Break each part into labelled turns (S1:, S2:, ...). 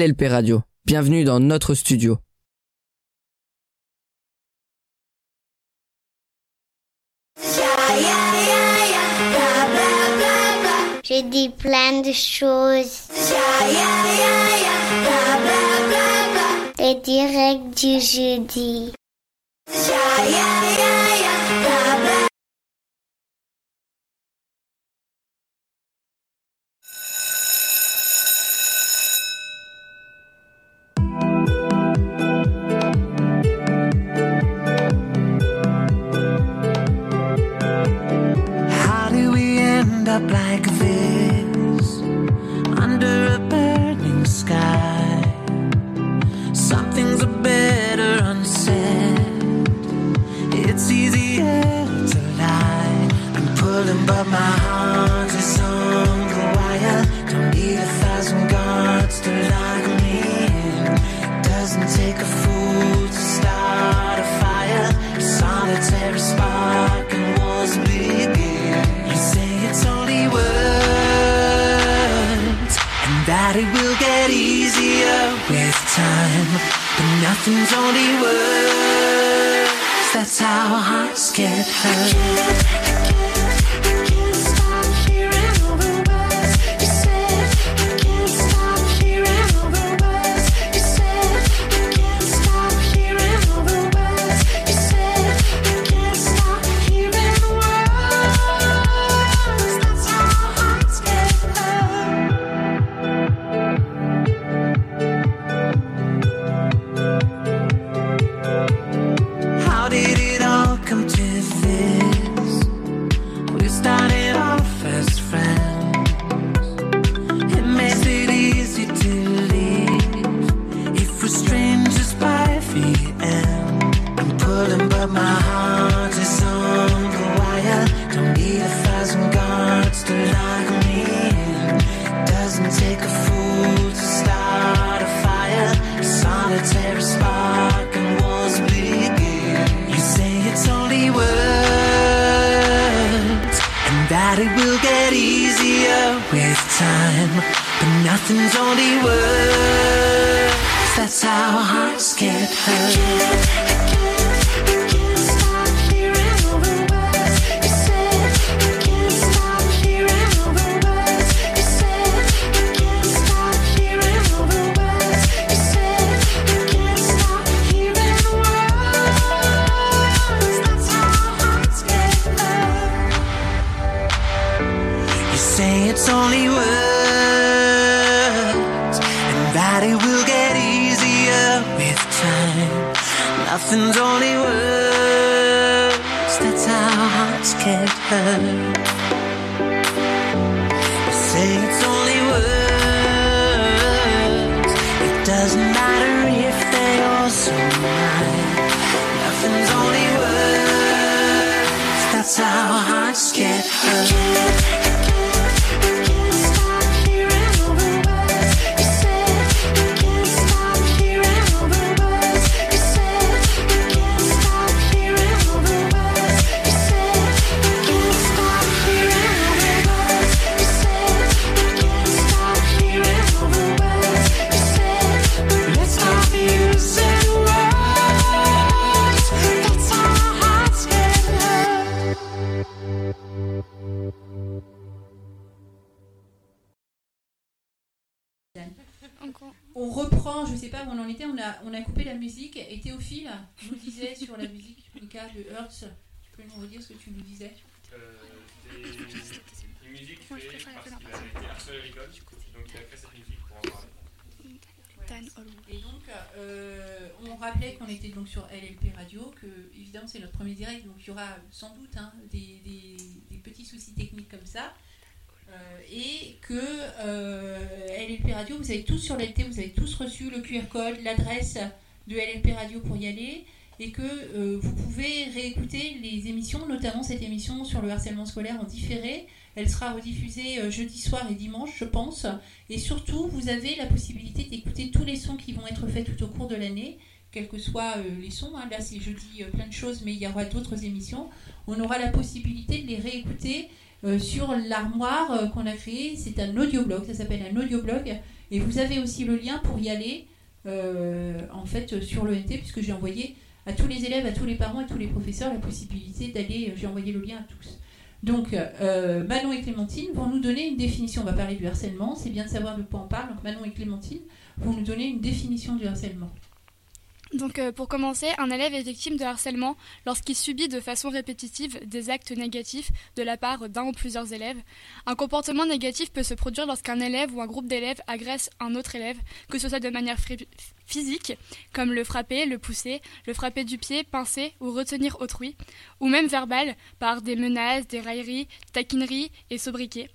S1: LLP Radio, bienvenue dans notre studio.
S2: J'ai dit plein de choses. Les directs du jeudi.
S3: Pas où on en était, on a, on a coupé la musique et Théophile nous disait sur la musique Mika de Hertz. Tu peux nous redire ce que tu nous disais?
S4: Euh, des, une musique créée parce qu'il a été harcelé à l'école, donc il a créé cette musique pour en parler.
S3: Et donc, euh, on rappelait qu'on était donc sur LLP Radio, que évidemment c'est notre premier direct, donc il y aura sans doute hein, des, des- des petits soucis techniques comme ça. Euh, et que euh, LLP Radio, vous avez tous sur l'LT, vous avez tous reçu le QR code, l'adresse de LLP Radio pour y aller, et que euh, vous pouvez réécouter les émissions, notamment cette émission sur le harcèlement scolaire en différé. Elle sera rediffusée jeudi soir et dimanche, je pense. Et surtout, vous avez la possibilité d'écouter tous les sons qui vont être faits tout au cours de l'année, quels que soient les sons. hein. Là, c'est jeudi plein de choses, mais il y aura d'autres émissions. On aura la possibilité de les réécouter euh, sur l'armoire euh, qu'on a créée. C'est un audioblog, ça s'appelle un audioblog. Et vous avez aussi le lien pour y aller, euh, en fait, sur l'ENT, puisque j'ai envoyé à tous les élèves, à tous les parents et tous les professeurs la possibilité d'aller, j'ai envoyé le lien à tous. Donc, Manon et Clémentine vont nous donner une définition. On va parler du harcèlement, c'est bien de savoir de quoi on parle. Donc, Manon et Clémentine vont nous donner une définition du harcèlement.
S5: Donc euh, pour commencer, un élève est victime de harcèlement lorsqu'il subit de façon répétitive des actes négatifs de la part d'un ou plusieurs élèves. Un comportement négatif peut se produire lorsqu'un élève ou un groupe d'élèves agresse un autre élève, que ce soit de manière physique, comme le frapper, le pousser, le frapper du pied, pincer ou retenir autrui, ou même verbal, par des menaces, des railleries, taquineries et sobriquets.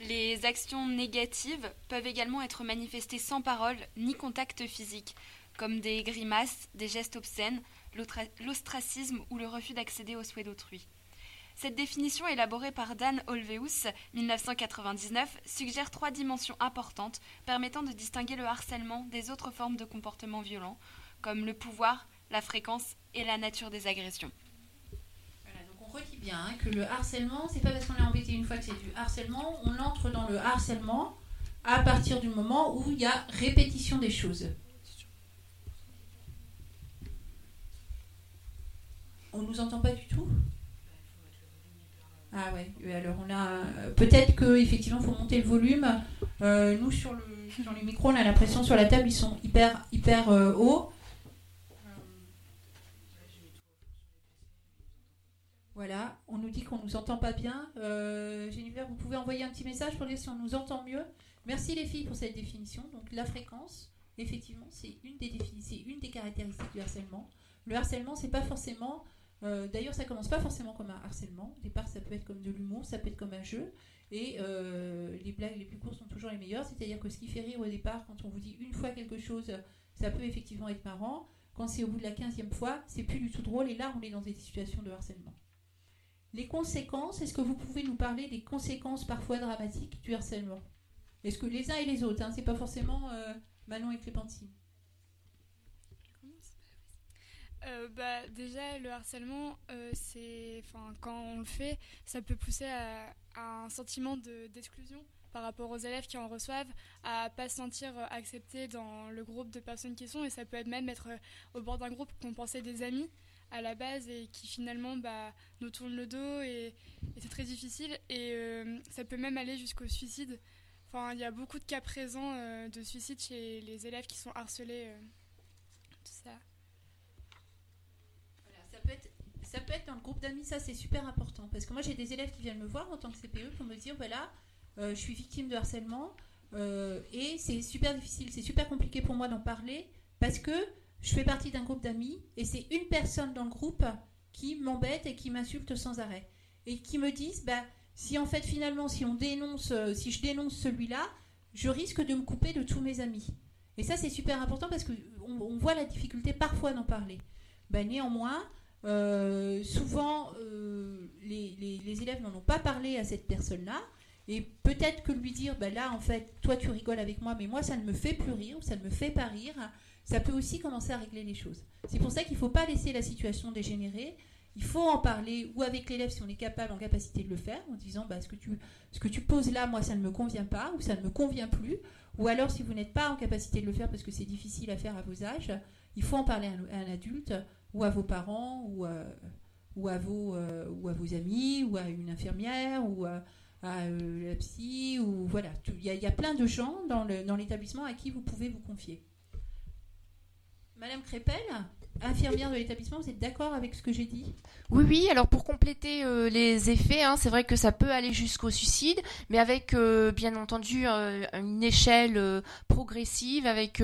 S6: Les actions négatives peuvent également être manifestées sans parole ni contact physique, comme des grimaces, des gestes obscènes, l'ostracisme ou le refus d'accéder aux souhaits d'autrui. Cette définition élaborée par Dan Olveus, 1999, suggère trois dimensions importantes permettant de distinguer le harcèlement des autres formes de comportements violents, comme le pouvoir, la fréquence et la nature des agressions.
S3: On redit bien hein, que le harcèlement, c'est pas parce qu'on est embêté une fois que c'est du harcèlement, on entre dans le harcèlement à partir du moment où il y a répétition des choses. On nous entend pas du tout Ah ouais, alors on a peut-être que effectivement faut monter le volume. Euh, nous sur le sur les micros, on a l'impression sur la table ils sont hyper hyper euh, hauts. Voilà, on nous dit qu'on nous entend pas bien. Euh, Jennifer, vous pouvez envoyer un petit message pour dire si on nous entend mieux. Merci les filles pour cette définition. Donc la fréquence, effectivement, c'est une des défini- c'est une des caractéristiques du harcèlement. Le harcèlement, c'est pas forcément. Euh, D'ailleurs, ça commence pas forcément comme un harcèlement. Au départ, ça peut être comme de l'humour, ça peut être comme un jeu. Et euh, les blagues les plus courtes sont toujours les meilleures. C'est-à-dire que ce qui fait rire au départ, quand on vous dit une fois quelque chose, ça peut effectivement être marrant. Quand c'est au bout de la quinzième fois, c'est plus du tout drôle. Et là, on est dans des situations de harcèlement. Les conséquences, est-ce que vous pouvez nous parler des conséquences parfois dramatiques du harcèlement? Est-ce que les uns et les autres, hein, c'est pas forcément euh, Manon et Clémentine
S5: Euh, bah, déjà, le harcèlement, euh, c'est, quand on le fait, ça peut pousser à, un sentiment de- d'exclusion par rapport aux élèves qui en reçoivent, à pas se sentir euh, acceptés dans le groupe de personnes qui sont, et ça peut être même être euh, au bord d'un groupe qu'on pensait des amis à la base et qui finalement bah, nous tournent le dos et, c'est très difficile et ça peut même aller jusqu'au suicide. Enfin, il y a beaucoup de cas présents de suicide chez les élèves qui sont harcelés. tout ça.
S3: Voilà, ça peut être ça peut être dans le groupe d'amis, ça c'est super important. Parce que moi j'ai des élèves qui viennent me voir en tant que CPE pour me dire voilà, euh, je suis victime de harcèlement euh, et c'est super difficile, c'est super compliqué pour moi d'en parler parce que je fais partie d'un groupe d'amis et c'est une personne dans le groupe qui m'embête et qui m'insulte sans arrêt. Et qui me disent bah, si en fait finalement si on dénonce, euh, si je dénonce celui-là, je risque de me couper de tous mes amis. Et ça c'est super important parce qu'on on voit la difficulté parfois d'en parler. Bah, néanmoins, euh, souvent, euh, les, élèves n'en ont pas parlé à cette personne-là. Et peut-être que lui dire, bah là, en fait, toi, tu rigoles avec moi, mais moi, ça ne me fait plus rire, ou ça ne me fait pas rire, ça peut aussi commencer à régler les choses. C'est pour ça qu'il ne faut pas laisser la situation dégénérer. Il faut en parler, ou avec l'élève, si on est capable, en capacité de le faire, en disant, bah, ce, que tu, ce que tu poses là, moi, ça ne me convient pas, ou ça ne me convient plus. Ou alors, si vous n'êtes pas en capacité de le faire parce que c'est difficile à faire à vos âges, il faut en parler à un adulte ou à vos parents ou à, ou à, vos, euh, ou à vos amis ou à une infirmière ou à, euh, la psy ou voilà. Il y, a- plein de gens dans le- dans l'établissement à qui vous pouvez vous confier. Madame Crépel? Infirmière de l'établissement vous êtes d'accord avec ce que j'ai dit?
S7: Oui, oui, alors pour compléter euh, les effets, hein, c'est vrai que ça peut aller jusqu'au suicide, mais avec euh, bien entendu euh, une échelle progressive, avec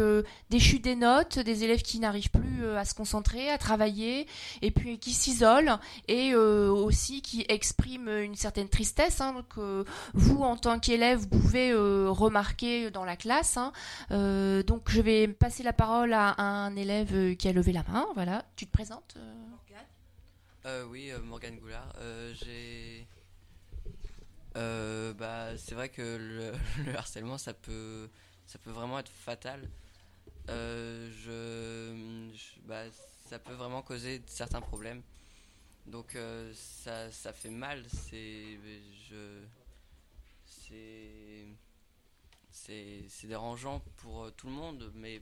S7: des chutes des notes, des élèves qui n'arrivent plus à se concentrer, à travailler, et puis qui s'isolent, et aussi qui expriment une certaine tristesse, hein, que vous, en tant qu'élève, vous pouvez remarquer dans la classe. hein. Donc je vais passer la parole à un élève qui a levé la main. Voilà, tu te présentes euh
S8: Euh, oui, euh, Morgane Goulard. Euh, j'ai. Euh, bah, c'est vrai que le, le harcèlement, ça peut, ça peut vraiment être fatal. Euh, je, je- bah, ça peut vraiment causer certains problèmes. Donc euh, ça, ça fait mal, c'est je c'est c'est c'est dérangeant pour tout le monde, mais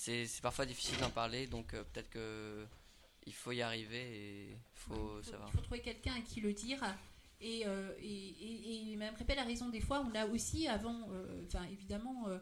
S8: c'est c'est parfois difficile d'en parler, donc euh, peut-être que il faut y arriver et il faut
S3: Il faut,
S8: savoir.
S3: il faut trouver quelqu'un à qui le dire. Et, euh, et, et, et Mme Répel a raison, des fois, on a aussi avant, euh, enfin évidemment, euh,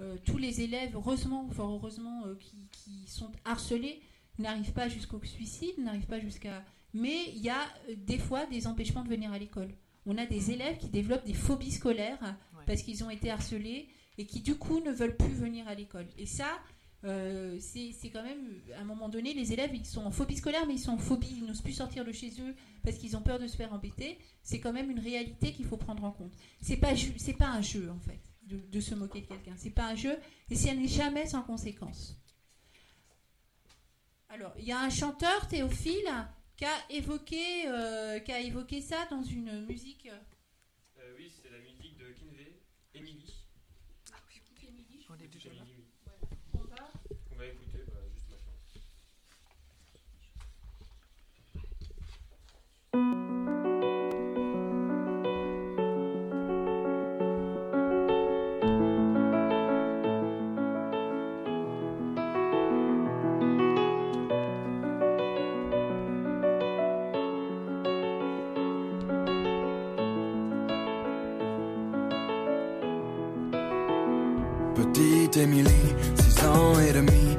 S3: euh, tous les élèves, heureusement, fort heureusement, euh, qui, qui sont harcelés, n'arrivent pas jusqu'au suicide, n'arrivent pas jusqu'à. Mais il y a des fois des empêchements de venir à l'école. On a des élèves qui développent des phobies scolaires parce qu'ils ont été harcelés et qui du coup ne veulent plus venir à l'école. Et ça, euh, c'est quand même, à un moment donné, les élèves, ils sont en phobie scolaire, mais ils sont en phobie, ils n'osent plus sortir de chez eux parce qu'ils ont peur de se faire embêter. C'est quand même une réalité qu'il faut prendre en compte. C'est pas, pas un jeu, en fait, de, se moquer de quelqu'un. C'est pas un jeu, et ça n'est jamais sans conséquence. Alors, il y a un chanteur, Théophile, qui a évoqué, euh, qui a évoqué ça dans une musique.
S4: Euh, oui, c'est la musique de Kinvey, Emily.
S9: On est déjà là.
S4: Emily, oui. On va écouter bah, juste maintenant.
S10: Petite Émilie, 6 ans et demi,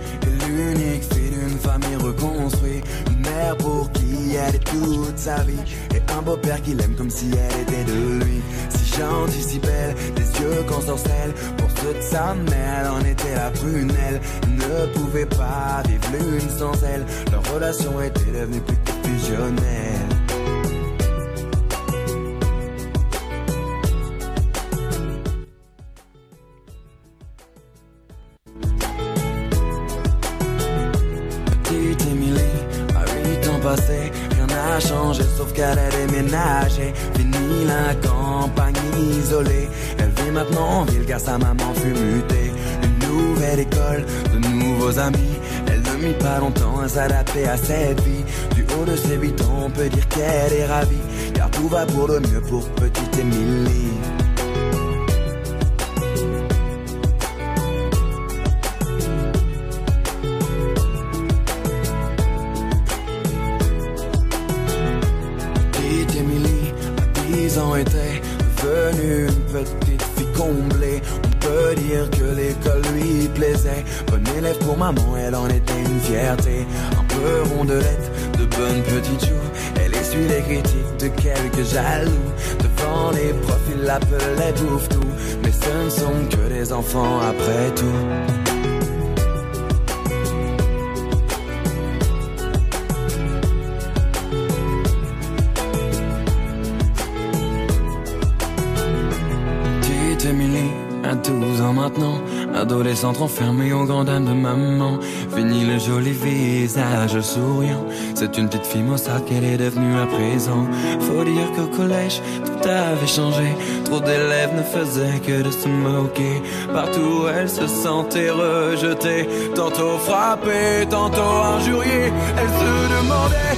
S10: toute sa vie, et un beau-père qui l'aime comme si elle était de lui. Si gentille, si belle, des yeux qu'on sorcelle. Pour ceux de sa mère, elle en était la prunelle. Elle ne pouvait pas vivre l'une sans elle. Leur relation était devenue plus que fusionnelle. Pas longtemps à s'adapter à cette vie. Du haut de ses 8 ans, on peut dire qu'elle est ravie, car tout va pour le mieux pour petite Émilie. Petite Émilie, à 10 ans, était devenue une petite fille comblée. On peut dire que l'école lui plaisait. Bonne élève pour maman, quelques jaloux. Devant les profs, ils l'appelaient bouffe-tout. Mais ce ne sont que des enfants après tout. À 12 ans maintenant, adolescente enfermée au grand dame de maman. Fini le joli visage souriant, c'est une petite fille maussade qu'elle est devenue à présent. Faut dire qu'au collège, tout avait changé, trop d'élèves ne faisaient que de se moquer. Partout elle se sentait rejetée, tantôt frappée, tantôt injuriée. Elle se demandait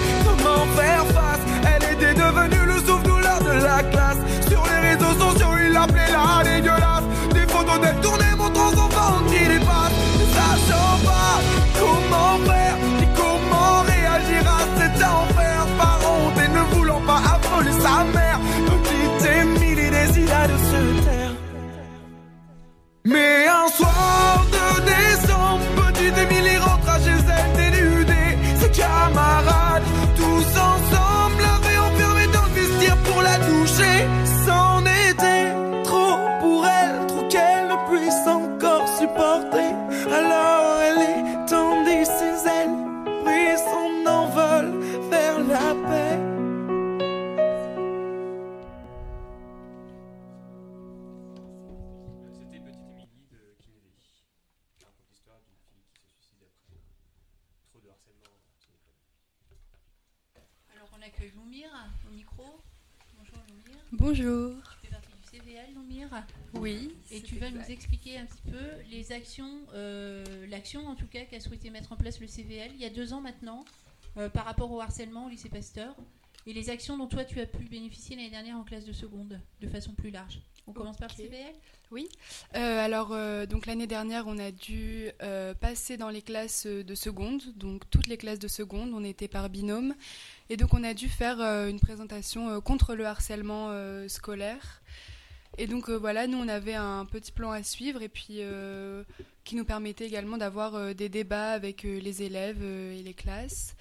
S3: Bonjour. Tu fais partie du CVL, Loumir
S11: Oui,
S3: Et tu vas nous expliquer un petit peu les actions, euh, l'action en tout cas qu'a souhaité mettre en place le CVL il y a deux ans maintenant. euh, par rapport au harcèlement au lycée Pasteur et les actions dont toi tu as pu bénéficier l'année dernière en classe de seconde de façon plus large. On commence par
S11: Ok.
S3: CBL
S11: Oui. Euh, alors, euh, donc l'année dernière, on a dû euh, passer dans les classes de seconde, donc toutes les classes de seconde, on était par binôme, et donc on a dû faire euh, une présentation euh, contre le harcèlement euh, scolaire. Et donc voilà, nous on avait un petit plan à suivre et puis qui nous permettait également d'avoir des débats avec les élèves et les classes.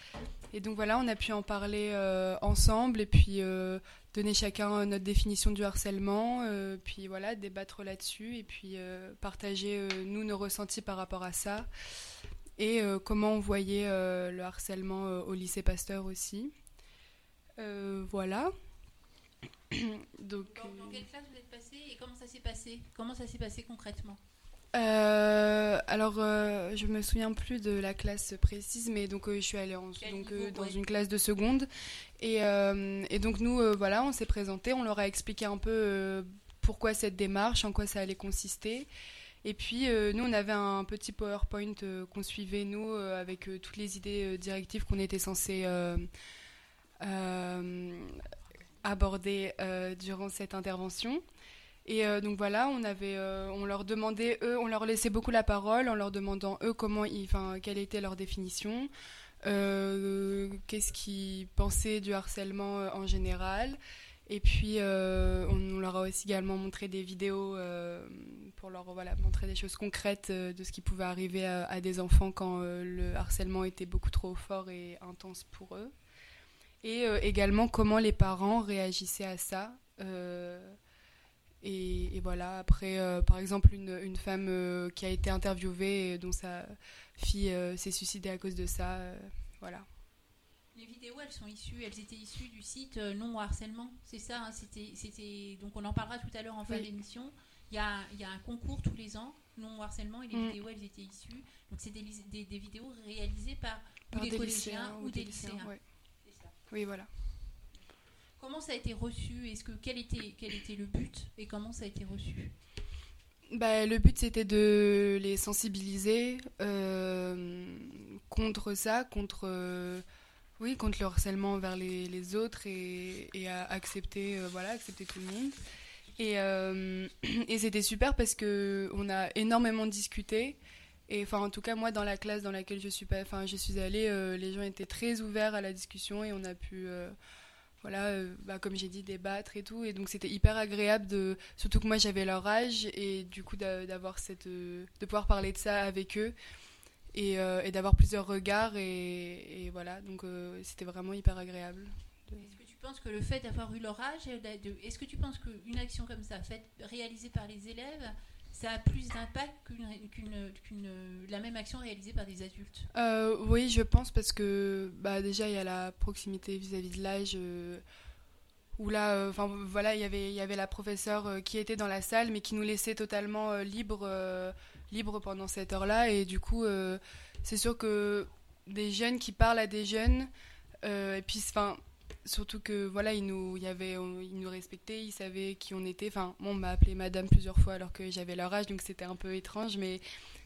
S11: Et donc voilà, on a pu en parler ensemble et puis donner chacun notre définition du harcèlement, puis voilà, débattre là-dessus et puis partager nous nos ressentis par rapport à ça et euh, comment on voyait euh, le harcèlement euh, au lycée Pasteur aussi. Voilà. Donc,
S3: Dans, dans quelle classe vous êtes passé et comment ça s'est passé? Comment ça s'est passé concrètement?
S11: Euh, alors, euh, je me souviens plus de la classe précise, mais donc euh, je suis allée en- donc, dans une classe de seconde. Et, et donc, nous, voilà, on s'est présenté, on leur a expliqué un peu pourquoi cette démarche, en quoi ça allait consister. Et puis, euh, nous, on avait un petit PowerPoint euh, qu'on suivait, nous, euh, avec toutes les idées directives qu'on était censé aborder durant cette intervention. Et donc voilà, on leur demandait eux, on leur laissait beaucoup la parole en leur demandant eux comment, quelle était leur définition, qu'est-ce qu'ils pensaient du harcèlement en général. Et puis euh, on, leur a aussi également montré des vidéos euh, pour leur voilà montrer des choses concrètes euh, de ce qui pouvait arriver à, des enfants quand le harcèlement était beaucoup trop fort et intense pour eux. Et également comment les parents réagissaient à ça. Et, voilà, après, par exemple, une, une femme qui a été interviewée et dont sa fille s'est suicidée à cause de ça. voilà.
S3: Les vidéos, elles sont issues, elles étaient issues du site euh, Non harcèlement, c'est ça. hein, c'était, c'était, donc on en parlera tout à l'heure en fin
S11: Oui.
S3: d'émission. Il y a, y a un concours tous les ans, Non harcèlement, et les
S11: Mm.
S3: vidéos, elles étaient issues. Donc c'est des, lis- des, des vidéos réalisées par, ou des,
S11: des
S3: collégiens ou des lycéens.
S11: ouais.
S3: C'est ça.
S11: Oui, voilà.
S3: Comment ça a été reçu? Est-ce que quel était quel était le but et comment ça a été reçu?
S11: Bah, le but c'était de les sensibiliser euh, contre ça, contre, euh, oui, contre le harcèlement envers les, les autres et, et à accepter, euh, voilà, accepter tout le monde. Et, euh, et c'était super parce que on a énormément discuté. Et enfin, en tout cas, moi, dans la classe dans laquelle je suis, enfin, je suis allée, euh, les gens étaient très ouverts à la discussion et on a pu, voilà, bah, comme j'ai dit, débattre et tout. Et donc, c'était hyper agréable surtout que moi, j'avais leur âge et du coup, d'a- d'avoir cette, de pouvoir parler de ça avec eux et, euh, et d'avoir plusieurs regards et, et voilà. Donc, euh, c'était vraiment hyper agréable.
S3: Est-ce que tu penses que le fait d'avoir eu de- est-ce que tu penses qu'une action comme ça, faite, réalisée par les élèves, ça a plus d'impact qu'une, la même action réalisée par des adultes?
S11: Euh, oui, je pense parce que bah, déjà il y a la proximité vis-à-vis de l'âge euh, où là, euh, enfin voilà, il y avait il y avait la professeure qui était dans la salle mais qui nous laissait totalement libre libre pendant cette heure-là. Et du coup euh, c'est sûr que des jeunes qui parlent à des jeunes euh, et puis enfin surtout que voilà il nous y avait ils nous respectaient ils savaient qui on était. Enfin moi, on m'a appelé madame plusieurs fois alors que j'avais leur âge donc c'était un peu étrange mais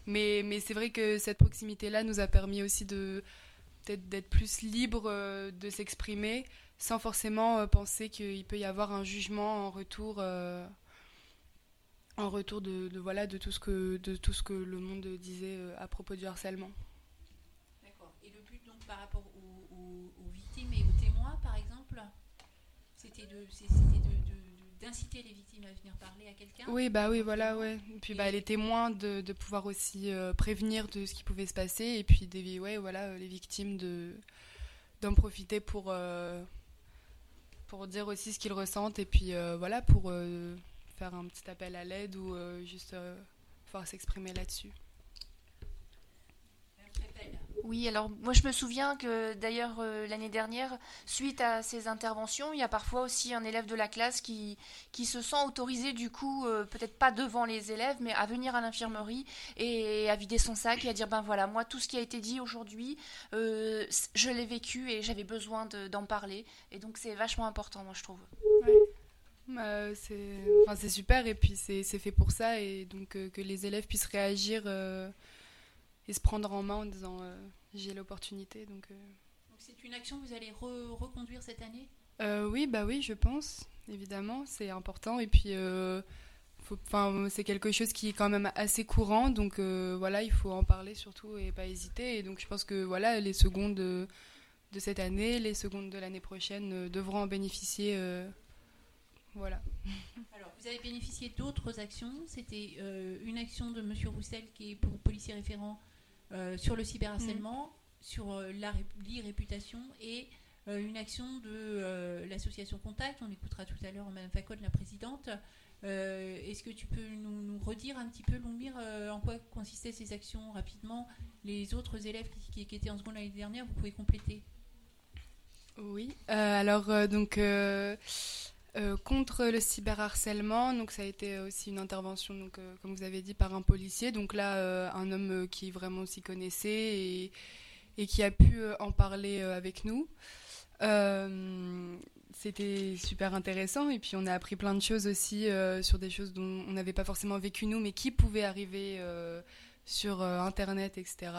S11: mais, mais c'est vrai que cette proximité-là nous a permis aussi de peut-être d'être plus libre euh, de s'exprimer sans forcément penser qu'il peut y avoir un jugement en retour en retour de, de, voilà de tout ce que de tout ce que le monde disait euh, à propos du harcèlement.
S3: D'accord. Et le but donc par rapport aux, aux- aux victimes et aux témoins, par exemple, c'était de, d'inciter les victimes à venir parler à quelqu'un.
S11: Oui, bah oui, voilà, ouais. Et puis bah, les témoins de, de pouvoir aussi euh, prévenir de ce qui pouvait se passer et puis des, ouais, voilà, euh, les victimes de d'en profiter pour euh, pour dire aussi ce qu'ils ressentent et puis euh, voilà pour faire un petit appel à l'aide ou euh, juste euh, pouvoir s'exprimer là-dessus.
S7: Oui, alors moi je me souviens que d'ailleurs euh, l'année dernière, suite à ces interventions, il y a parfois aussi un élève de la classe qui, qui se sent autorisé du coup, euh, peut-être pas devant les élèves, mais à venir à l'infirmerie et à vider son sac et à dire ben voilà, moi tout ce qui a été dit aujourd'hui, euh, je l'ai vécu et j'avais besoin de- d'en parler. Et donc c'est vachement important, moi je trouve.
S11: Bah, c'est enfin, super et puis c'est fait pour ça et donc euh, que les élèves puissent réagir euh, et se prendre en main en disant euh, j'ai l'opportunité donc euh,
S3: Donc c'est une action que vous allez re- reconduire cette année?
S11: Euh, oui, bah oui, je pense, évidemment, c'est important. Et puis, euh, c'est quelque chose qui est quand même assez courant, donc euh, voilà, il faut en parler surtout et pas hésiter. Et donc, je pense que voilà, les secondes euh, de cette année, les secondes de l'année prochaine euh, devront en bénéficier. Voilà.
S3: Alors, vous avez bénéficié d'autres actions. C'était euh, une action de Monsieur Roussel, qui est pour policier référent euh, sur le cyberharcèlement, sur euh, l'e-réputation, et euh, une action de euh, l'association Contact. On écoutera tout à l'heure Madame Facode, la présidente. Euh, Est-ce que tu peux nous, nous redire un petit peu, Loumir, euh, en quoi consistaient ces actions rapidement? Les autres élèves qui, qui- qui étaient en seconde l'année dernière, vous pouvez compléter.
S11: Oui, euh, alors euh, donc euh, euh, contre le cyberharcèlement, donc ça a été aussi une intervention euh, comme vous avez dit par un policier, donc là euh, un homme euh, qui vraiment s'y connaissait et, et qui a pu euh, en parler euh, avec nous. Euh, c'était super intéressant et puis on a appris plein de choses aussi euh, sur des choses dont on n'avait pas forcément vécu nous mais qui pouvaient arriver euh, sur euh, internet etc.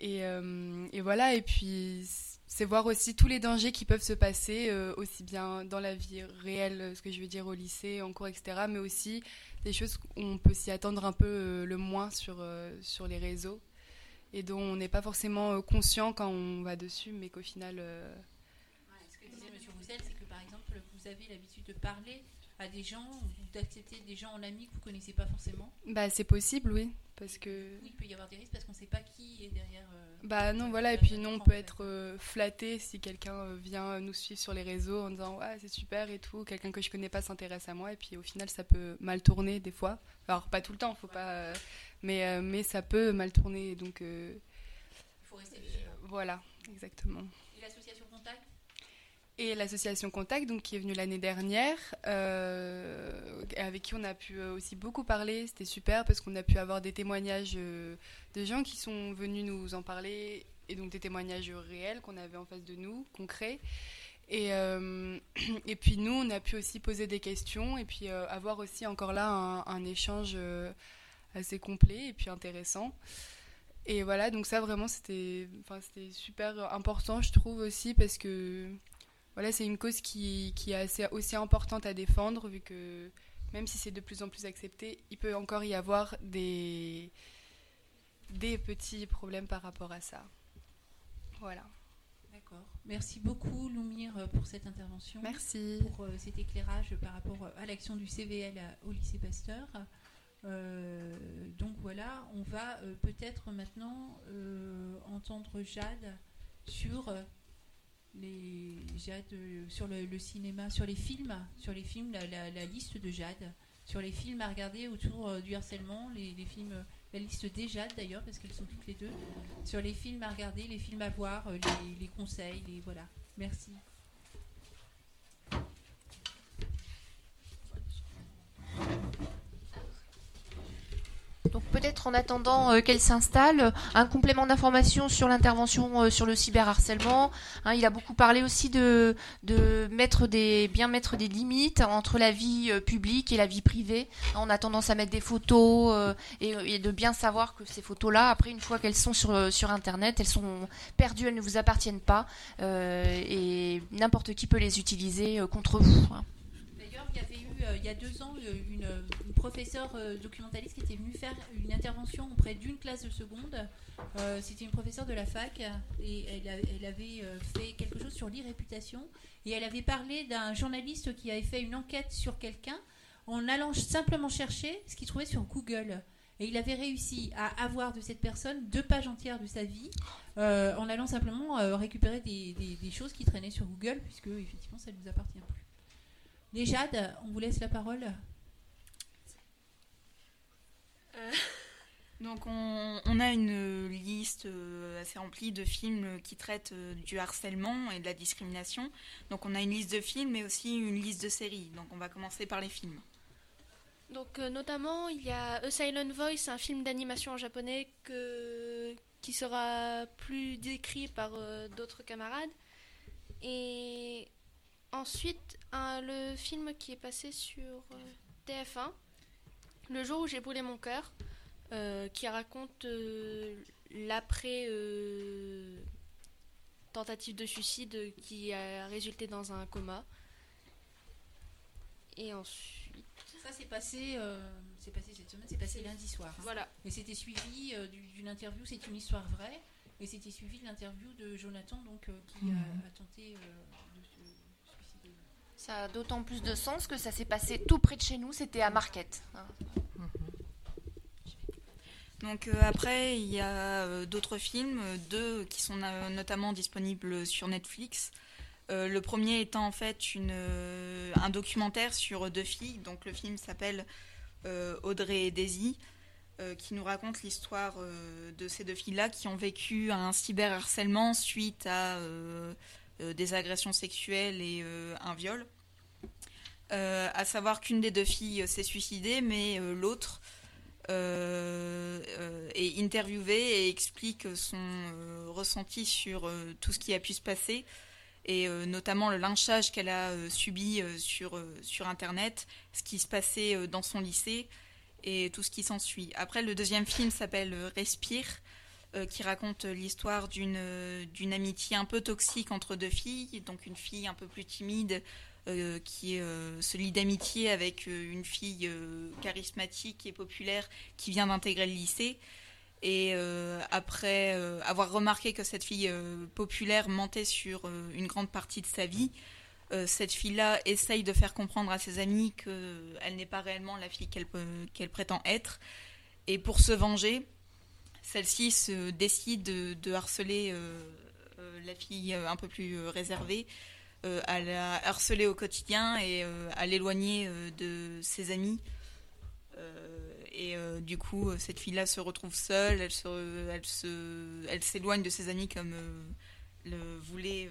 S11: Et, euh, et voilà, et puis c'est voir aussi tous les dangers qui peuvent se passer, euh, aussi bien dans la vie réelle, ce que je veux dire au lycée, en cours, etc., mais aussi des choses où on peut s'y attendre un peu euh, le moins sur, sur les réseaux et dont on n'est pas forcément conscient quand on va dessus, mais qu'au final... euh,
S3: Ce que disait Monsieur Roussel, c'est que par exemple, vous avez l'habitude de parler à des gens ou d'accepter des gens en amis que vous connaissez pas forcément.
S11: bah, c'est possible, oui, parce que...
S3: Oui, il peut y avoir des risques parce qu'on ne sait pas qui est derrière. euh,
S11: Bah non, voilà, et puis nous, on peut être euh, flatté si quelqu'un euh, vient nous suivre sur les réseaux en disant ouais, c'est super et tout, quelqu'un que je connais pas s'intéresse à moi, et puis au final, ça peut mal tourner des fois. Alors, pas tout le temps, faut pas. euh, mais, euh, mais ça peut mal tourner, donc. euh,
S3: Il faut rester vigilant.
S11: voilà, exactement.
S3: Et l'association
S11: Et l'association Contact, donc, qui est venue l'année dernière, euh, avec qui on a pu euh, aussi beaucoup parler. C'était super parce qu'on a pu avoir des témoignages euh, de gens qui sont venus nous en parler, et donc des témoignages réels qu'on avait en face de nous, concrets. Et, et puis nous, on a pu aussi poser des questions et puis avoir aussi encore là un, un échange assez complet et puis intéressant. Et voilà, donc ça vraiment c'était super important, je trouve aussi, parce que voilà, c'est une cause qui, qui est assez, aussi importante à défendre, vu que même si c'est de plus en plus accepté, il peut encore y avoir des, des petits problèmes par rapport à ça. Voilà.
S3: D'accord. Merci beaucoup, Loumir, euh, pour cette intervention.
S11: Merci.
S3: Pour euh, cet éclairage par rapport euh, à l'action du CVL à- au lycée Pasteur. Euh, donc voilà, on va euh, peut-être maintenant euh, entendre Jade sur euh, les Jade euh, sur le, cinéma, sur les films, sur les films, la, liste de Jade, sur les films à regarder autour euh, du harcèlement, les, films, euh, la liste des Jade d'ailleurs parce qu'elles sont toutes les deux, sur les films à regarder, les films à voir, les, les conseils, les voilà. Merci.
S7: Donc peut-être en attendant euh, qu'elle s'installe, euh, un complément d'information sur l'intervention euh, sur le cyberharcèlement. Hein, il a beaucoup parlé aussi de, mettre des, bien mettre des limites entre la vie publique et la vie privée. Hein, on a tendance à mettre des photos et, de bien savoir que ces photos-là, après une fois qu'elles sont sur, sur Internet, elles sont perdues, elles ne vous appartiennent pas et n'importe qui peut les utiliser contre vous. hein.
S3: Il y avait eu, euh, il y a deux ans, euh, une, professeure euh, documentaliste qui était venue faire une intervention auprès d'une classe de seconde. C'était une professeure de la fac et elle, avait fait quelque chose sur l'e-réputation et elle avait parlé d'un journaliste qui avait fait une enquête sur quelqu'un en allant simplement chercher ce qu'il trouvait sur Google. Et il avait réussi à avoir de cette personne deux pages entières de sa vie en allant simplement récupérer des- des choses qui traînaient sur Google, puisque effectivement ça ne nous appartient plus. Les Jade, on vous laisse la parole.
S12: Euh, Donc on, on a une liste euh, assez remplie de films qui traitent euh, du harcèlement et de la discrimination. Donc on a une liste de films mais aussi une liste de séries. Donc on va commencer par les films.
S13: Donc euh, notamment, il y a A Silent Voice, un film d'animation en japonais que, qui sera plus décrit par euh, d'autres camarades. Et ensuite, un- le film qui est passé sur euh, TF1, Le jour où j'ai brûlé mon cœur, euh, qui raconte euh, l'après... euh, tentative de suicide qui a résulté dans un coma. Et ensuite.
S3: Ça s'est passé, euh, c'est passé cette semaine, c'est passé lundi soir. hein.
S13: Voilà.
S3: Et c'était suivi euh, du- d'une interview, c'est une histoire vraie, et c'était suivi de l'interview de Jonathan, donc euh, qui
S7: Mhm.
S3: a, a tenté euh, de se suicider.
S7: Ça a d'autant plus de sens que ça s'est passé tout près de chez nous, c'était à Marquette. hein.
S12: Donc euh, après, il y a euh, d'autres films, euh, deux qui sont notamment disponibles sur Netflix. Le premier étant en fait une, un documentaire sur deux filles. Donc le film s'appelle Audrey et Daisy, qui nous raconte l'histoire de ces deux filles-là qui ont vécu un cyberharcèlement suite à des agressions sexuelles et euh, un viol. Euh, à savoir qu'une des deux filles euh, s'est suicidée, mais euh, l'autre euh, euh, est interviewée et explique son euh, ressenti sur euh, tout ce qui a pu se passer et euh, notamment le lynchage qu'elle a euh, subi euh, sur, euh, sur Internet, ce qui se passait euh, dans son lycée et tout ce qui s'ensuit. Après, le deuxième film s'appelle euh, Respire, euh, qui raconte l'histoire d'une euh, d'une amitié un peu toxique entre deux filles, donc une fille un peu plus timide euh, qui se lie d'amitié avec une fille charismatique et populaire qui vient d'intégrer le lycée. Et après avoir remarqué que cette fille populaire mentait sur une grande partie de sa vie, cette fille-là essaye de faire comprendre à ses amis qu'elle n'est pas réellement la fille qu'elle prétend être. Et pour se venger, celle-ci se décide de, harceler euh, euh, la fille euh, un peu plus réservée, à la harceler au quotidien et à l'éloigner de ses amis. Et du coup, cette fille-là se retrouve seule, elle s'éloigne de ses amis comme le voulait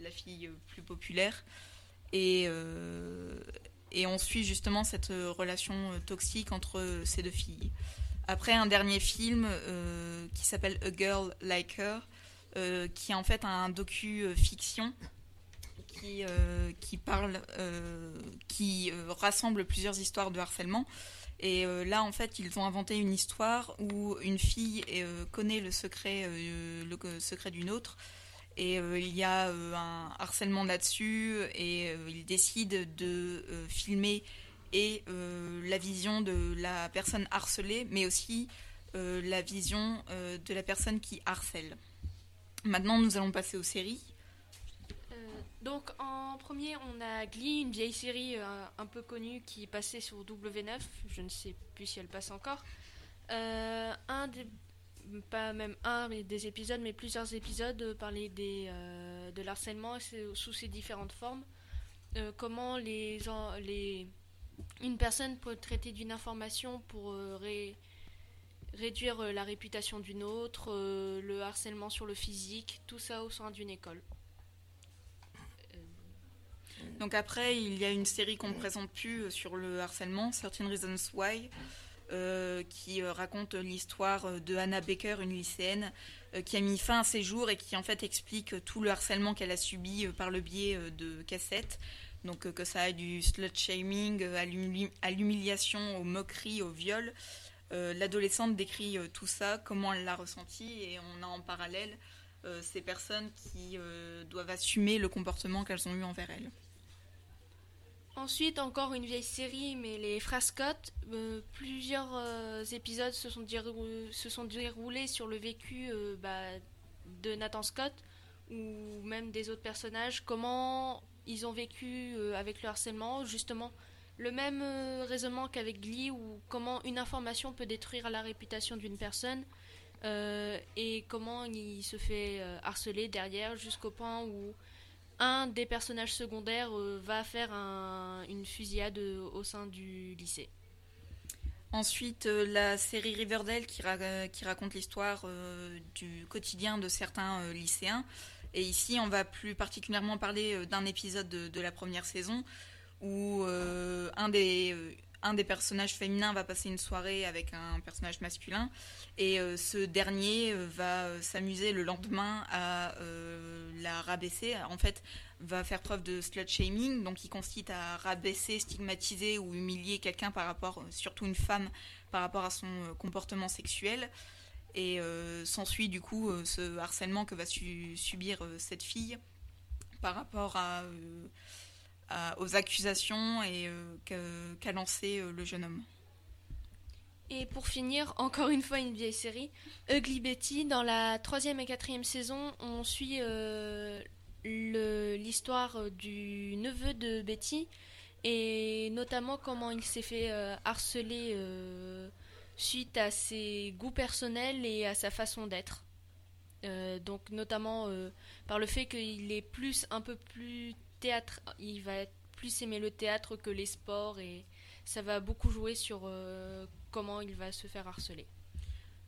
S12: la fille plus populaire. Et, et on suit justement cette relation toxique entre ces deux filles. Après, un dernier film euh, qui s'appelle A Girl Like Her, euh, qui est en fait un docu-fiction qui, euh, qui parle, qui rassemble plusieurs histoires de harcèlement. Et là, en fait, ils ont inventé une histoire où une fille connaît le secret, le secret d'une autre. Et il y a un harcèlement là-dessus. Et ils décident de filmer et euh, la vision de la personne harcelée, mais aussi euh, la vision euh, de la personne qui harcèle. Maintenant, nous allons passer aux séries.
S13: Donc en premier, on a Glee, une vieille série un peu connue qui passait sur W9. Je ne sais plus si elle passe encore. Un des, pas même un mais des épisodes, mais plusieurs épisodes parlaient des, de l'harcèlement sous ses différentes formes. Comment les les, une personne peut traiter d'une information pour euh, ré- réduire euh, la réputation d'une autre, euh, le harcèlement sur le physique, tout ça au sein d'une école.
S12: Donc après, il y a une série qu'on ne présente plus sur le harcèlement, Certain Reasons Why, qui raconte l'histoire de Hannah Baker, une lycéenne, qui a mis fin à ses jours et qui en fait explique tout le harcèlement qu'elle a subi par le biais de cassettes. Donc euh, que ça aille du slut-shaming euh, à l'humili- à l'humiliation, aux moqueries, au viol. Euh, L'adolescente décrit tout ça, comment elle l'a ressenti, et on a en parallèle ces personnes qui doivent assumer le comportement qu'elles ont eu envers elle.
S13: Ensuite, encore une vieille série, mais les Frères Scott. Euh, plusieurs épisodes se sont, déroulés sur le vécu bah, de Nathan Scott ou même des autres personnages. Comment ils ont vécu euh, avec le harcèlement, justement. Le même euh, raisonnement qu'avec Glee, où comment une information peut détruire la réputation d'une personne euh, et comment il se fait harceler derrière jusqu'au point où un des personnages secondaires va faire un- une fusillade au sein du lycée.
S12: Ensuite, la série Riverdale qui, ra- qui raconte l'histoire du quotidien de certains lycéens. Et ici, on va plus particulièrement parler euh, d'un épisode de, la première saison où euh, un, des, euh, un des personnages féminins va passer une soirée avec un personnage masculin. Et ce dernier va s'amuser le lendemain à la rabaisser. En fait, va faire preuve de slut shaming, donc qui consiste à rabaisser, stigmatiser ou humilier quelqu'un par rapport, surtout une femme, par rapport à son comportement sexuel. Et euh, s'ensuit du coup euh, ce harcèlement que va su- subir euh, cette fille par rapport aux accusations et qu'a lancé le jeune homme.
S13: Et pour finir, encore une fois une vieille série, Ugly Betty, dans la troisième et quatrième saison, on suit l'histoire du neveu de Betty et notamment comment il s'est fait harceler suite à ses goûts personnels et à sa façon d'être. Euh, donc notamment euh, par le fait qu'il est plus un peu plus théâtre, il va plus aimer le théâtre que les sports et ça va beaucoup jouer sur euh, comment il va se faire harceler.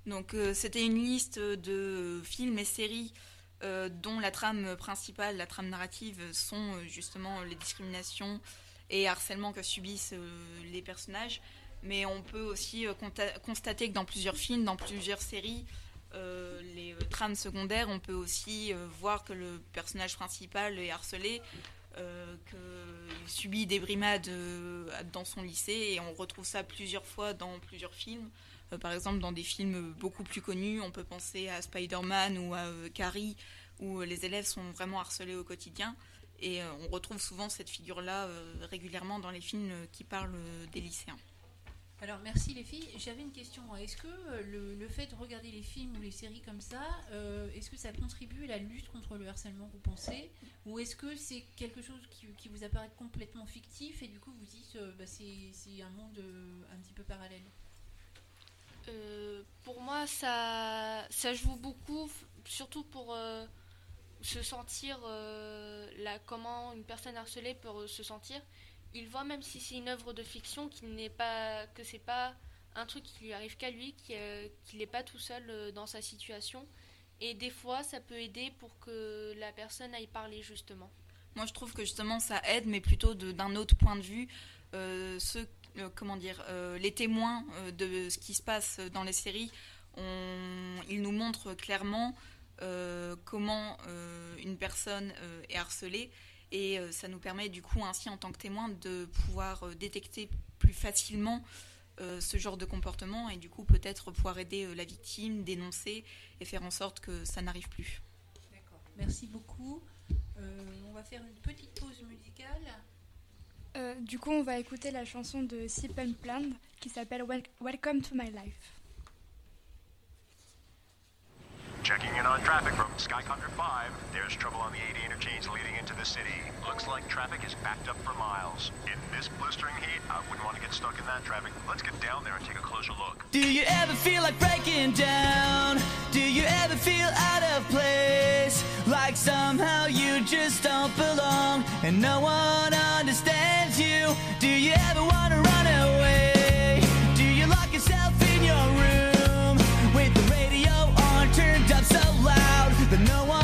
S12: Donc c'était une liste de films et séries dont la trame principale, la trame narrative sont justement les discriminations et harcèlements que subissent les personnages. Mais on peut aussi euh, constater que dans plusieurs films, dans plusieurs séries, euh, les euh, trames secondaires, on peut aussi voir que le personnage principal est harcelé, qu'il subit des brimades dans son lycée et on retrouve ça plusieurs fois dans plusieurs films. Par exemple, dans des films beaucoup plus connus, on peut penser à Spider-Man ou à Carrie, où les élèves sont vraiment harcelés au quotidien. Et on retrouve souvent cette figure-là régulièrement dans les films qui parlent des lycéens.
S3: Alors merci les filles. J'avais une question. Est-ce que euh, le, fait de regarder les films ou les séries comme ça, euh, est-ce que ça contribue à la lutte contre le harcèlement, vous pensez? Ou est-ce que c'est quelque chose qui, qui vous apparaît complètement fictif et du coup vous dites euh, bah, c'est un monde euh, un petit peu parallèle?
S13: Pour moi, ça, ça joue beaucoup, surtout pour se sentir là, comment une personne harcelée peut se sentir. Il voit même si c'est une œuvre de fiction qu'il n'est pas, que c'est pas un truc qui lui arrive qu'à lui, euh, qu'il n'est pas tout seul euh, dans sa situation. Et des fois, ça peut aider pour que la personne aille parler justement.
S12: Moi, je trouve que justement ça aide, mais plutôt d'un autre point de vue. Euh, ceux, comment dire, les témoins de ce qui se passe dans les séries, ils nous montrent clairement comment une personne est harcelée. Et euh, ça nous permet du coup ainsi en tant que témoin de pouvoir euh, détecter plus facilement euh, ce genre de comportement et du coup peut-être pouvoir aider euh, la victime, dénoncer et faire en sorte que ça n'arrive plus.
S3: Merci beaucoup. Euh, on va faire une petite pause musicale.
S5: Euh, du coup, on va écouter la chanson de Sip and Plan qui s'appelle Wel- Welcome to My Life.
S14: Checking in on traffic from Skycopter 5. There's trouble on the 80 interchange leading into the city. Looks like traffic is backed up for miles. In this blistering heat, I wouldn't want to get stuck in that traffic. Let's get down there and take a closer look.
S15: Do you ever feel like breaking down? Do you ever feel out of place? Like somehow you just don't belong and no one understands you? Do you ever want to run away? but no one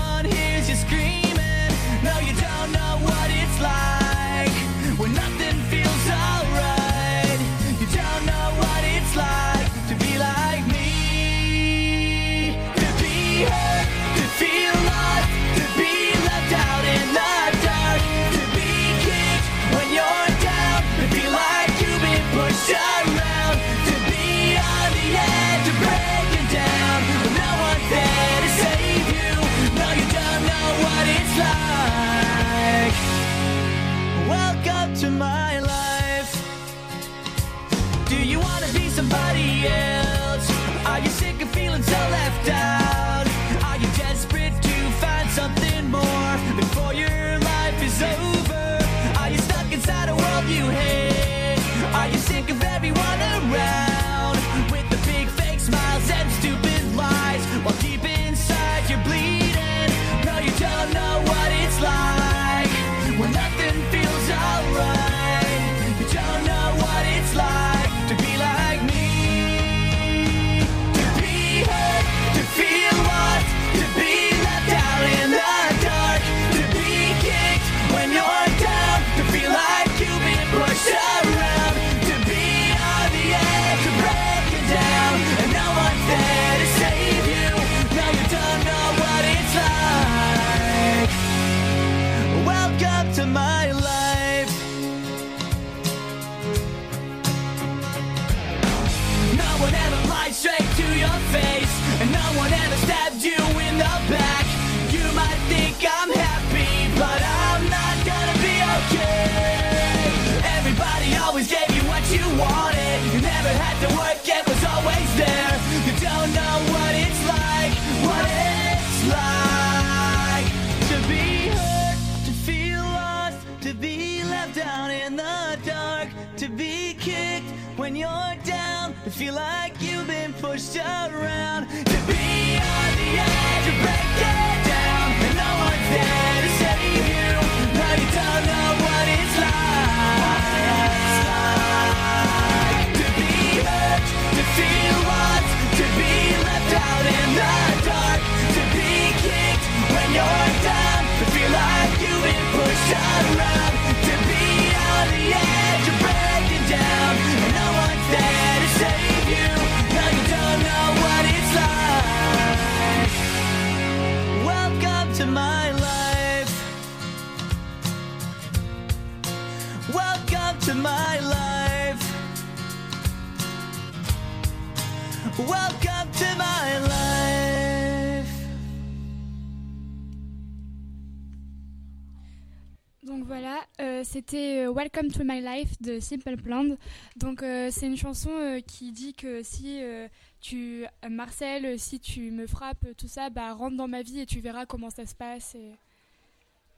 S15: Welcome to My Life
S5: de Simple Plan. Donc euh, c'est une chanson euh, qui dit que si euh, tu Marcel, si tu me frappes, tout ça, bah rentre dans ma vie et tu verras comment ça se passe.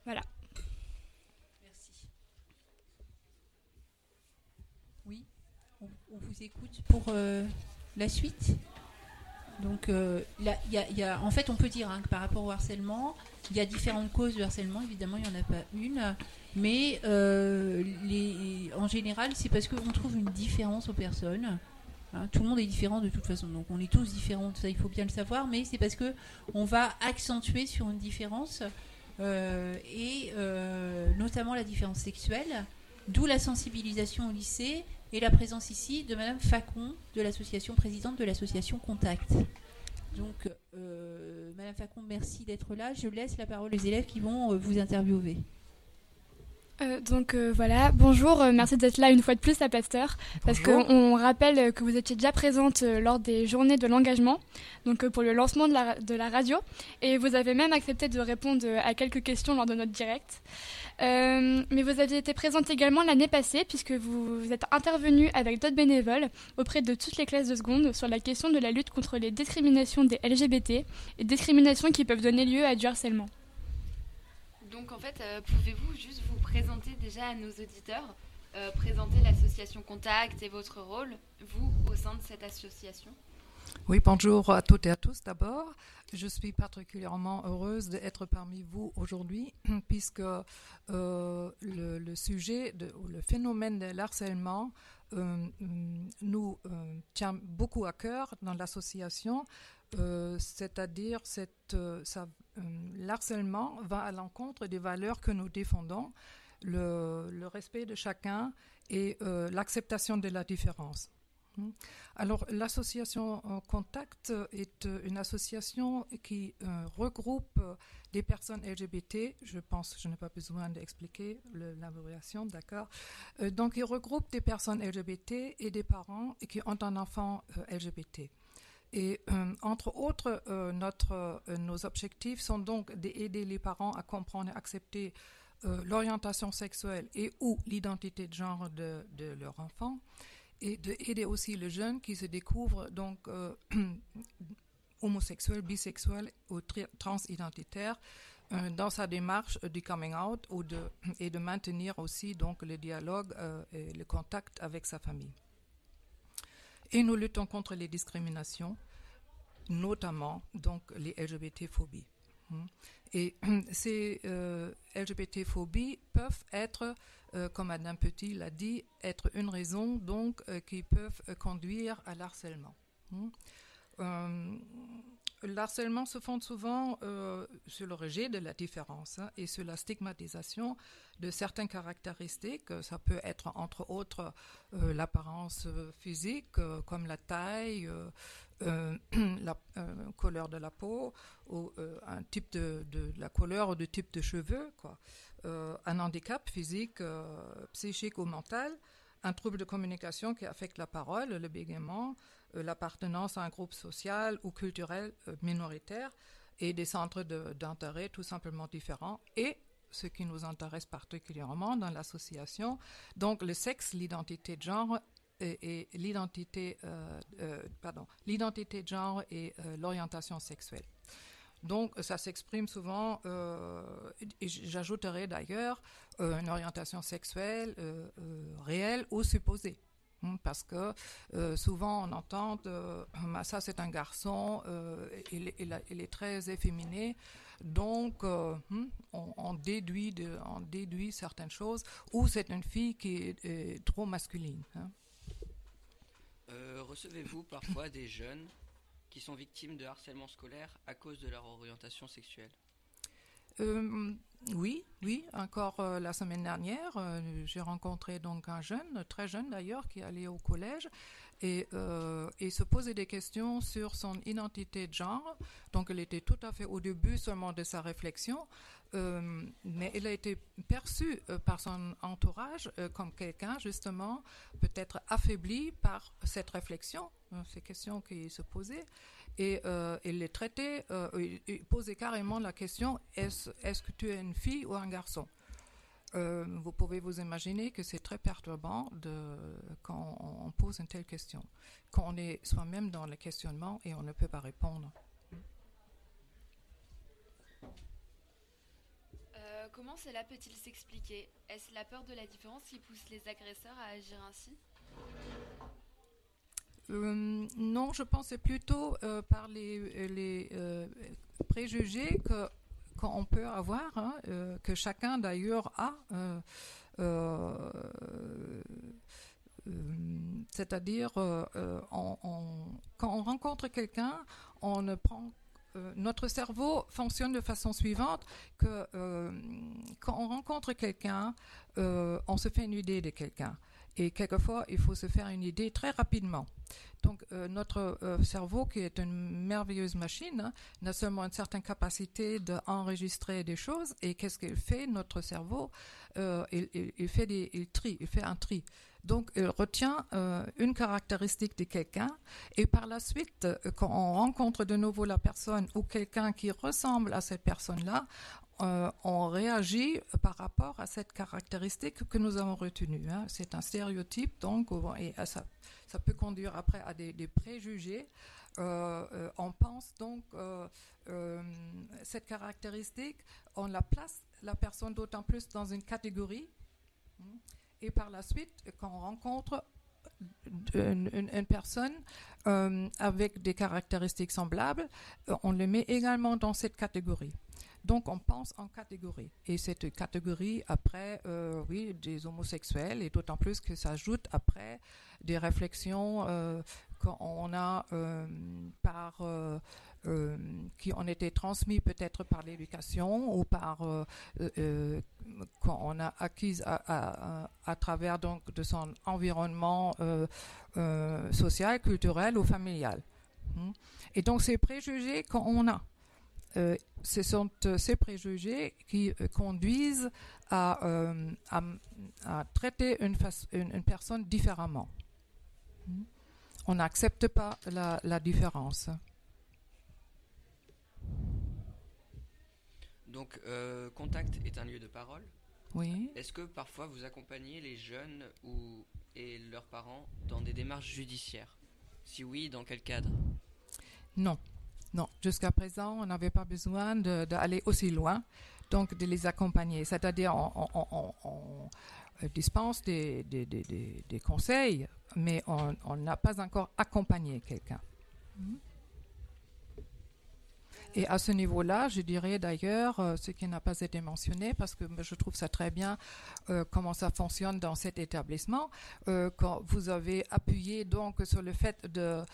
S5: Voilà.
S3: Oui, on, vous écoute pour la suite. Donc, là, y y a- en fait, on peut dire hein, que par rapport au harcèlement, il y a différentes causes de harcèlement. Évidemment, il n'y en a pas une. Mais euh, en général, c'est parce qu'on trouve une différence aux personnes. Hein, tout le monde est différent de toute façon. Donc, on est tous différents, ça, il faut bien le savoir. Mais c'est parce que on va accentuer sur une différence. euh, et euh, notamment la différence sexuelle, d'où la sensibilisation au lycée et la présence ici de Madame Facon, de l'association présidente de l'association Contact. Donc, euh, Madame Facon, merci d'être là. Je laisse la parole aux élèves qui vont vous interviewer.
S5: Euh, donc euh, voilà, bonjour, euh, merci d'être là une fois de plus à Pasteur, parce qu'on rappelle que vous étiez déjà présente lors des journées de l'engagement, donc pour le lancement de la, de la radio, et vous avez même accepté de répondre à quelques questions lors de notre direct. Mais vous aviez été présente également l'année passée, puisque vous, vous êtes intervenue avec d'autres bénévoles auprès de toutes les classes de seconde sur la question de la lutte contre les discriminations des LGBT et discriminations qui peuvent donner lieu à du harcèlement.
S6: Donc en fait, euh, pouvez-vous juste vous présenter déjà à nos auditeurs, euh, présenter l'association Contact et votre rôle, vous, au sein de cette association?
S9: Oui, bonjour à toutes et à tous d'abord. Je suis particulièrement heureuse d'être parmi vous aujourd'hui puisque euh, le, sujet, de, ou le phénomène de l'harcèlement nous tient beaucoup à cœur dans l'association. Euh, c'est-à-dire euh, euh, l'harcèlement va à l'encontre des valeurs que nous défendons, le, respect de chacun et euh, l'acceptation de la différence. Hmm. Alors, l'association Contact est une association qui regroupe des personnes LGBT. Je pense que je n'ai pas besoin d'expliquer l'abréviation, d'accord Donc, il regroupe des personnes LGBT et des parents qui ont un enfant LGBT. Et euh, entre autres, euh, euh, nos objectifs sont donc d'aider les parents à comprendre et accepter l'orientation sexuelle et ou l'identité de genre de, leur enfant et d'aider aussi les jeunes qui se découvrent donc homosexuels, bisexuels ou euh, dans sa démarche du coming out et de maintenir aussi donc le dialogue et le contact avec sa famille. Et nous luttons contre les discriminations, notamment donc les LGBT-phobies. Hmm. Et ces euh, LGBT-phobies peuvent être, euh, comme Madame Petit l'a dit, être une raison donc euh, qui peuvent conduire à l'harcèlement. Hmm. L'harcèlement se fonde souvent euh, sur le rejet de la différence hein, et sur la stigmatisation de certaines caractéristiques. Ça peut être entre autres euh, l'apparence euh, physique, comme la taille, la couleur de la peau, ou un type de, la couleur ou de type de cheveux, quoi. Un handicap physique, psychique ou mental, un trouble de communication qui affecte la parole, le bégaiement, l'appartenance à un groupe social ou culturel euh, minoritaire et des centres d'intérêt tout simplement différents et ce qui nous intéresse particulièrement dans l'association, donc le sexe, l'identité de genre et, euh, euh, l'identité de genre et euh, l'orientation sexuelle. Donc, ça s'exprime souvent, euh, et j- j'ajouterais d'ailleurs, euh, une orientation sexuelle euh, euh, réelle ou supposée. Parce que euh, souvent on entend euh, Ah, ça c'est un garçon, euh, il, il a- il est très efféminé, donc hum, on, on déduit de- on déduit certaines choses, ou c'est une fille qui est, est trop masculine. hein.
S8: Recevez-vous parfois des jeunes qui sont victimes de harcèlement scolaire à cause de leur orientation sexuelle?
S9: Oui, oui. Encore euh, la semaine dernière, euh, j'ai rencontré donc un jeune, très jeune d'ailleurs, qui allait au collège et, euh, et se posait des questions sur son identité de genre. Donc, elle était tout à fait au début seulement de sa réflexion, euh, mais elle a été perçue euh, par son entourage euh, comme quelqu'un justement peut-être affaibli par cette réflexion, ces questions qui se posaient. Et il les traitait, il, il posait carrément la question est-ce est-ce que tu es une fille ou un garçon? Vous pouvez vous imaginer que c'est très perturbant de, quand on pose une telle question, quand on est soi-même dans le questionnement et on ne peut pas répondre.
S6: Euh, comment cela peut-il s'expliquer? Est-ce la peur de la différence qui pousse les agresseurs à agir ainsi?
S9: Euh, non, je pensais plutôt euh, par les, préjugés que qu'on peut avoir, hein, que chacun d'ailleurs a. C'est-à-dire, quand on rencontre quelqu'un, on ne prend euh, notre cerveau fonctionne de façon suivante que euh, quand on rencontre quelqu'un, euh, on se fait une idée de quelqu'un. Et quelquefois, il faut se faire une idée très rapidement. Donc, notre cerveau, qui est une merveilleuse machine, hein, n'a seulement une certaine capacité d'enregistrer des choses. Et qu'est-ce qu'il fait, notre cerveau? Il trie, il fait un tri. Donc, il retient euh, une caractéristique de quelqu'un. Et par la suite, euh, quand on rencontre de nouveau la personne ou quelqu'un qui ressemble à cette personne-là, euh, on réagit par rapport à cette caractéristique que nous avons retenue. hein. C'est un stéréotype, donc, et ça, ça peut conduire après à des, préjugés. On pense donc cette caractéristique, on la place la personne d'autant plus dans une catégorie. hein. Et par la suite, quand on rencontre une, personne euh, avec des caractéristiques semblables, euh, on le met également dans cette catégorie. Donc on pense en catégorie. Et cette catégorie, après, euh, oui, des homosexuels, et d'autant plus que ça ajoute après des réflexions qu'on a par... euh, qui ont été transmis peut-être par l'éducation ou par euh, euh, euh, quand on a acquis à, travers donc de son environnement social, culturel ou familial. Hmm. Et donc ces préjugés qu'on a, ce sont ces préjugés qui conduisent à, traiter une personne différemment. Hmm. On n'accepte pas la, la différence.
S8: Donc, euh, Contact est un lieu de parole.
S9: Oui.
S8: Est-ce que parfois vous accompagnez les jeunes ou, et leurs parents dans des démarches judiciaires? Si oui, dans quel cadre?
S9: Non, non. Jusqu'à présent, on n'avait pas besoin d'aller aussi loin, donc de les accompagner. C'est-à-dire, on, on- on- on- on, dispense des, des- des- des- conseils, mais on on n'a pas encore accompagné quelqu'un. Et à ce niveau-là, je dirais d'ailleurs, euh, ce qui n'a pas été mentionné, parce que je trouve ça très bien euh, comment ça fonctionne dans cet établissement, euh, quand vous avez appuyé donc sur le fait euh,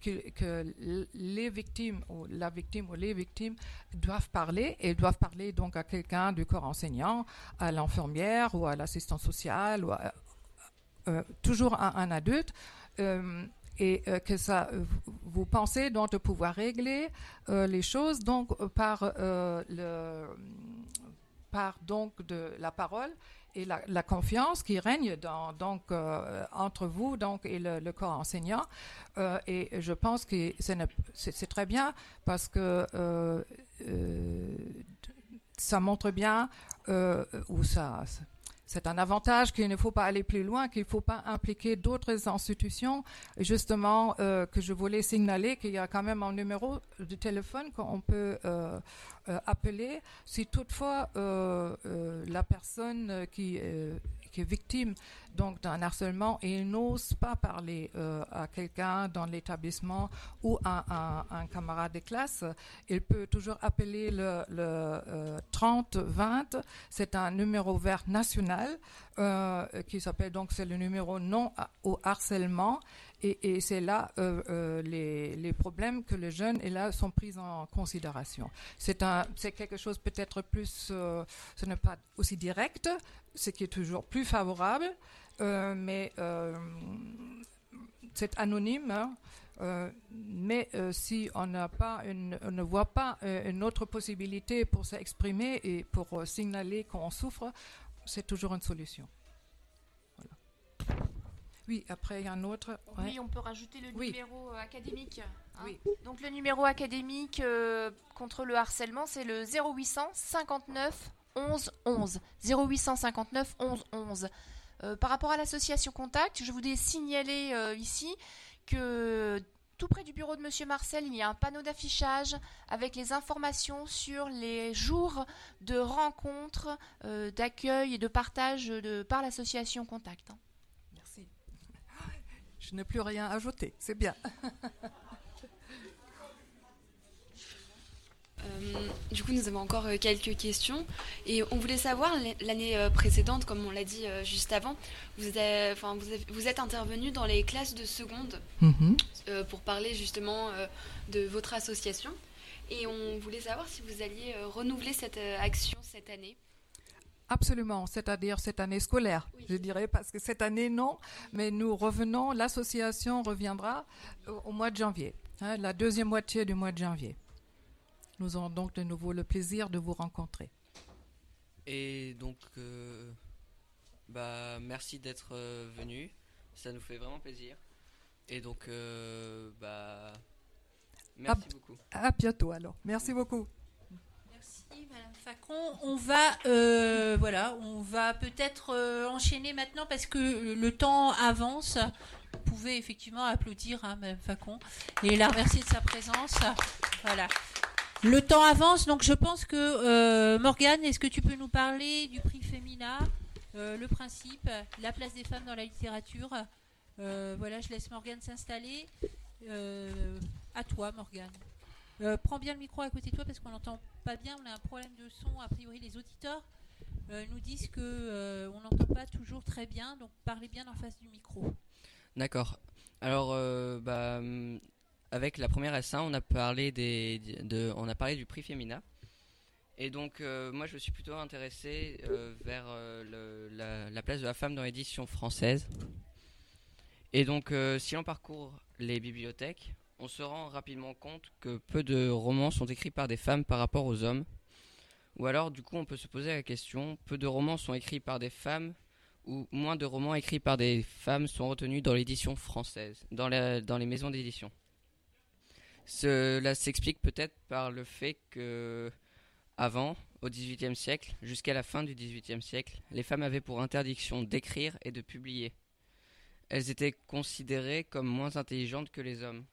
S9: que, les victimes ou la victime ou les victimes doivent parler et doivent parler donc à quelqu'un du corps enseignant, à l'infirmière ou à l'assistant social ou toujours à un adulte. Et euh, que ça, euh, vous- pensez donc de pouvoir régler euh, les choses donc par le par donc de la parole et la, confiance qui règne donc entre vous donc et le, le corps enseignant. Et je pense que c'est très bien parce que ça montre bien ou ça c'est un avantage qu'il ne faut pas aller plus loin, qu'il ne faut pas impliquer d'autres institutions. Justement, euh, que je voulais signaler qu'il y a quand même un numéro de téléphone qu'on peut euh, euh, appeler si toutefois la personne qui, victime donc d'un harcèlement et n'ose pas parler euh, à quelqu'un dans l'établissement ou à, un- camarade de classe, il peut toujours appeler le, le euh, 30-20. C'est un numéro vert national euh, qui s'appelle donc c'est le numéro non au harcèlement. Et, c'est là euh, euh, les, problèmes que les jeunes et là sont pris en considération. C'est quelque chose peut-être plus, euh, ce n'est pas aussi direct, ce qui est toujours plus favorable, mais c'est anonyme. hein. Mais si on n'a pas ne voit pas une autre possibilité pour s'exprimer et pour signaler qu'on souffre, c'est toujours une solution. Oui, après il y a un autre. ouais.
S7: Oui, on peut rajouter le
S9: Oui.
S7: numéro euh, académique. hein.
S9: Oui.
S7: Donc le numéro académique euh, contre le harcèlement, c'est le 0800 59 11 11. 0859 11 11. Euh, par rapport à l'association Contact, je voulais signaler euh, ici que tout près du bureau de Monsieur Marcel, il y a un panneau d'affichage avec les informations sur les jours de rencontres, euh, d'accueil et de partage de, par l'association Contact. hein.
S9: Je n'ai plus rien à ajouter, c'est bien.
S6: Euh, du coup, nous avons encore euh, quelques questions. Et on voulait savoir, l'année euh, précédente, comme on l'a dit juste avant, vous, avez- enfin, vous, avez- vous êtes intervenu dans les classes de seconde
S9: Mhm.
S6: euh, pour parler justement euh, de votre association. Et on voulait savoir si vous alliez renouveler cette action cette année.
S9: Absolument, c'est-à-dire cette année scolaire, je dirais, parce que cette année, non, mais nous revenons, l'association reviendra au, au mois de janvier, hein, la deuxième moitié du mois de janvier. Nous aurons donc de nouveau le plaisir de vous rencontrer.
S8: Et donc, euh, bah, merci d'être euh, venu. Ça nous fait vraiment plaisir. Et donc, euh, bah, merci
S9: à,
S8: beaucoup.
S9: À bientôt alors. Merci beaucoup.
S3: Madame Facon. On va, euh, voilà, on va peut-être euh, enchaîner maintenant parce que le temps avance. Vous pouvez effectivement applaudir hein, Madame Facon et la remercier de sa présence. Voilà. Le temps avance, donc je pense que euh, Morgane, est-ce que tu peux nous parler du prix Femina, le principe, la place des femmes dans la littérature? Voilà, je laisse Morgane s'installer. À toi, Morgane. Euh, prends bien le micro à côté de toi parce qu'on n'entend pas bien. On a un problème de son. A priori, les auditeurs euh, nous disent que euh, on n'entend pas toujours très bien. Donc, parlez bien en face du micro.
S8: D'accord. Alors, bah, hum, avec la première S1, on a parlé des, de, on a parlé du prix Femina. Et donc, moi, je me suis plutôt intéressé vers le- la, la place de la femme dans l'édition française. Et donc, si on parcourt les bibliothèques, on se rend rapidement compte que peu de romans sont écrits par des femmes par rapport aux hommes. Ou alors, du coup, on peut se poser la question, peu de romans sont écrits par des femmes ou moins de romans écrits par des femmes sont retenus dans l'édition française, dans, les maisons d'édition. Cela s'explique peut-être par le fait que, avant, au XVIIIe siècle, jusqu'à la fin du XVIIIe siècle, les femmes avaient pour interdiction d'écrire et de publier. Elles étaient considérées comme moins intelligentes que les hommes.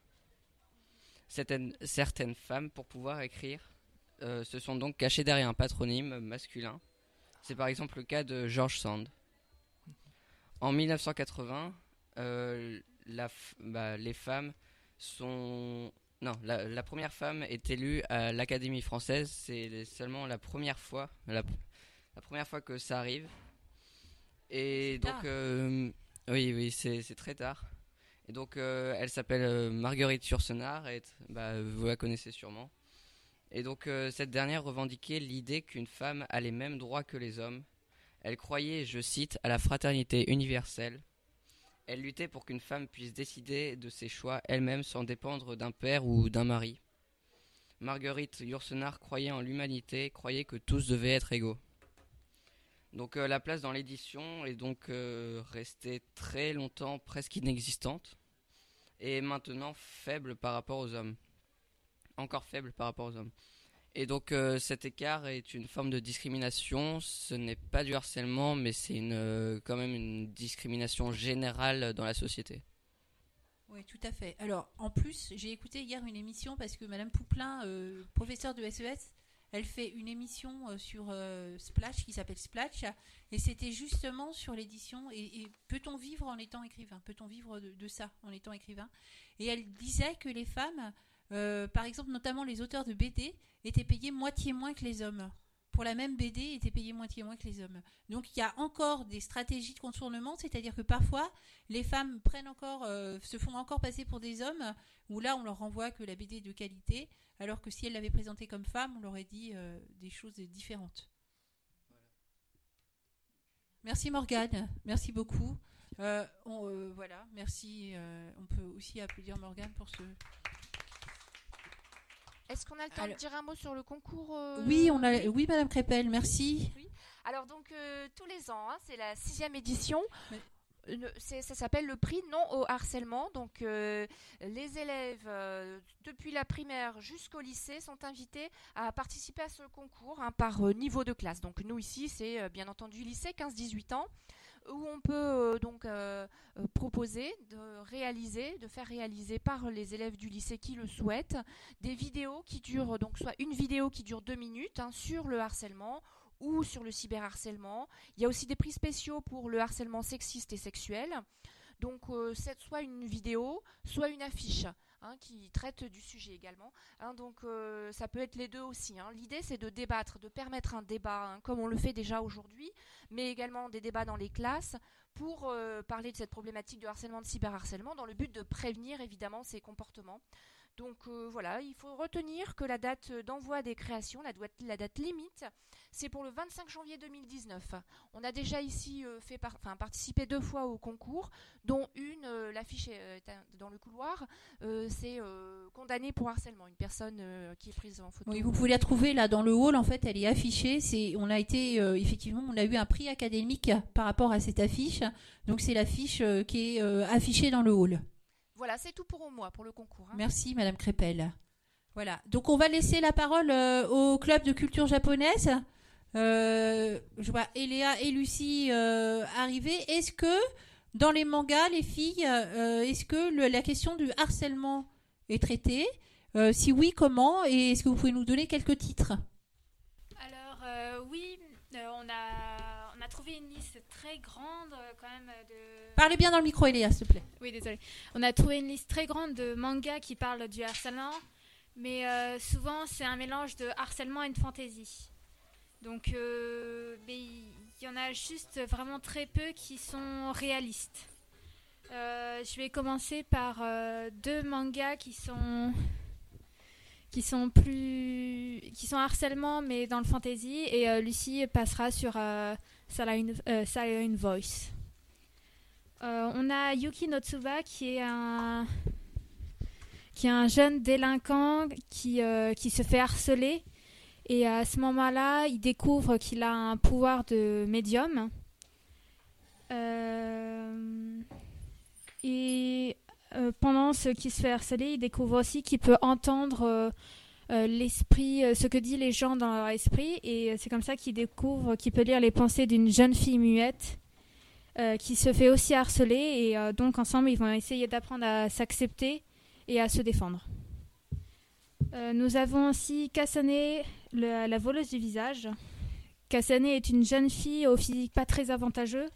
S8: Certaines, certaines femmes, pour pouvoir écrire, euh, se sont donc cachées derrière un patronyme masculin. C'est par exemple le cas de George Sand. En 1980, euh, la bah, les femmes sont... Non, la, la première femme est élue à l'Académie française. C'est seulement la première fois, la, la première fois que ça arrive. Et donc, euh, oui, oui, c'est très tard. Donc, euh, elle s'appelle euh, Marguerite Yourcenar, et bah, vous la connaissez sûrement. Et donc, euh, cette dernière revendiquait l'idée qu'une femme a les mêmes droits que les hommes. Elle croyait, je cite, à la fraternité universelle. Elle luttait pour qu'une femme puisse décider de ses choix elle-même sans dépendre d'un père ou d'un mari. Marguerite Yourcenar croyait en l'humanité, croyait que tous devaient être égaux. Donc euh, la place dans l'édition est donc euh, restée très longtemps presque inexistante et maintenant faible par rapport aux hommes. Encore faible par rapport aux hommes. Et donc euh, cet écart est une forme de discrimination. Ce n'est pas du harcèlement, mais c'est une, quand même une discrimination générale dans la société.
S3: Oui, tout à fait. Alors, en plus, j'ai écouté hier une émission parce que Madame Pouplin, professeure de SES, elle fait une émission euh, sur euh, Splash qui s'appelle Splash, et c'était justement sur l'édition. Et, peut-on vivre en étant écrivain? Peut-on vivre de, de ça en étant écrivain? Et elle disait que les femmes, euh, par exemple, notamment les auteurs de BD, étaient payés moitié moins que les hommes. Pour la même BD, étaient payés moitié moins que les hommes. Donc il y a encore des stratégies de contournement, c'est-à-dire que parfois les femmes euh, se font encore passer pour des hommes, où là on leur renvoie que la BD est de qualité, alors que si elle l'avait présentée comme femme, on leur aurait dit euh, des choses différentes. Merci Morgane, merci beaucoup. Euh, voilà, merci. on peut aussi applaudir Morgane pour ce.
S7: Est-ce qu'on a le temps
S3: Alors-
S7: de dire un mot sur le concours euh,
S3: Oui, on a, oui, Madame Crépel, merci.
S7: Alors donc euh, tous les ans, hein, c'est la sixième édition. Le- ça s'appelle le prix non au harcèlement. Donc euh, les élèves euh, depuis la primaire jusqu'au lycée sont invités à participer à ce concours hein, par euh, niveau de classe. Donc nous ici c'est euh, bien entendu lycée 15-18 ans où on peut euh, donc euh, euh, proposer de réaliser, de faire réaliser par les élèves du lycée qui le souhaitent des vidéos qui durent donc soit une vidéo qui dure deux minutes hein, sur le harcèlement ou sur le cyberharcèlement. Il y a aussi des prix spéciaux pour le harcèlement sexiste et sexuel. Donc euh, soit une vidéo, soit une affiche hein, qui traite du sujet également. Hein, donc euh, ça peut être les deux aussi. hein. L'idée c'est de débattre, de permettre un débat comme on le fait déjà aujourd'hui, mais également des débats dans les classes pour euh, parler de cette problématique de harcèlement, de cyberharcèlement, dans le but de prévenir évidemment ces comportements. Donc euh, voilà, il faut retenir que la date d'envoi des créations, la, date- limite, c'est pour le 25 janvier 2019. On a déjà ici euh, fait participé deux fois au concours, dont une, euh, l'affiche est dans le couloir, c'est condamné pour harcèlement, une personne qui est prise en photo.
S3: Oui, vous pouvez la trouver là dans le hall. En fait, elle est affichée. On a été effectivement, on a eu un prix académique par rapport à cette affiche. Donc c'est l'affiche qui est affichée dans le hall.
S7: Voilà, c'est tout pour moi, pour le concours. hein.
S3: Merci, Madame Crépel. Voilà. Donc on va laisser la parole euh, au club de culture japonaise. Euh, je vois Eléa et Lucie euh, arriver. Est-ce que dans les mangas, les filles, euh, est-ce que le- la question du harcèlement est traitée? Euh, Si oui, comment? Et est-ce que vous pouvez nous donner quelques titres?
S16: Alors euh, oui, euh, on, a, on a trouvé une liste très grande quand même de...
S3: Parlez bien dans le micro, Eléa, s'il te plaît.
S16: Oui, désolé. On a trouvé une liste très grande de mangas qui parlent du harcèlement, mais euh, souvent c'est un mélange de harcèlement et de fantaisie. Donc euh, mais il y en a juste vraiment très peu qui sont réalistes. Euh, je vais commencer par euh, deux mangas qui sont qui sont plus qui sont harcèlement mais dans le fantasy et euh, Lucie passera sur euh, Euh, Silent Voice. Euh, on a Yuki Notsuba qui est un qui est un jeune délinquant qui, euh, qui se fait harceler et à ce moment-là il découvre qu'il a un pouvoir de médium et pendant ce qui se fait harceler il découvre aussi qu'il peut entendre euh, l'esprit, euh, ce que disent les gens dans leur esprit et c'est comme ça qu'il découvre qu'il peut lire les pensées d'une jeune fille muette euh, qui se fait aussi harceler et donc ensemble ils vont essayer d'apprendre à s'accepter et à se défendre. Nous avons aussi Kasane, le- la voleuse du visage. Kasane est une jeune fille au physique pas très avantageux.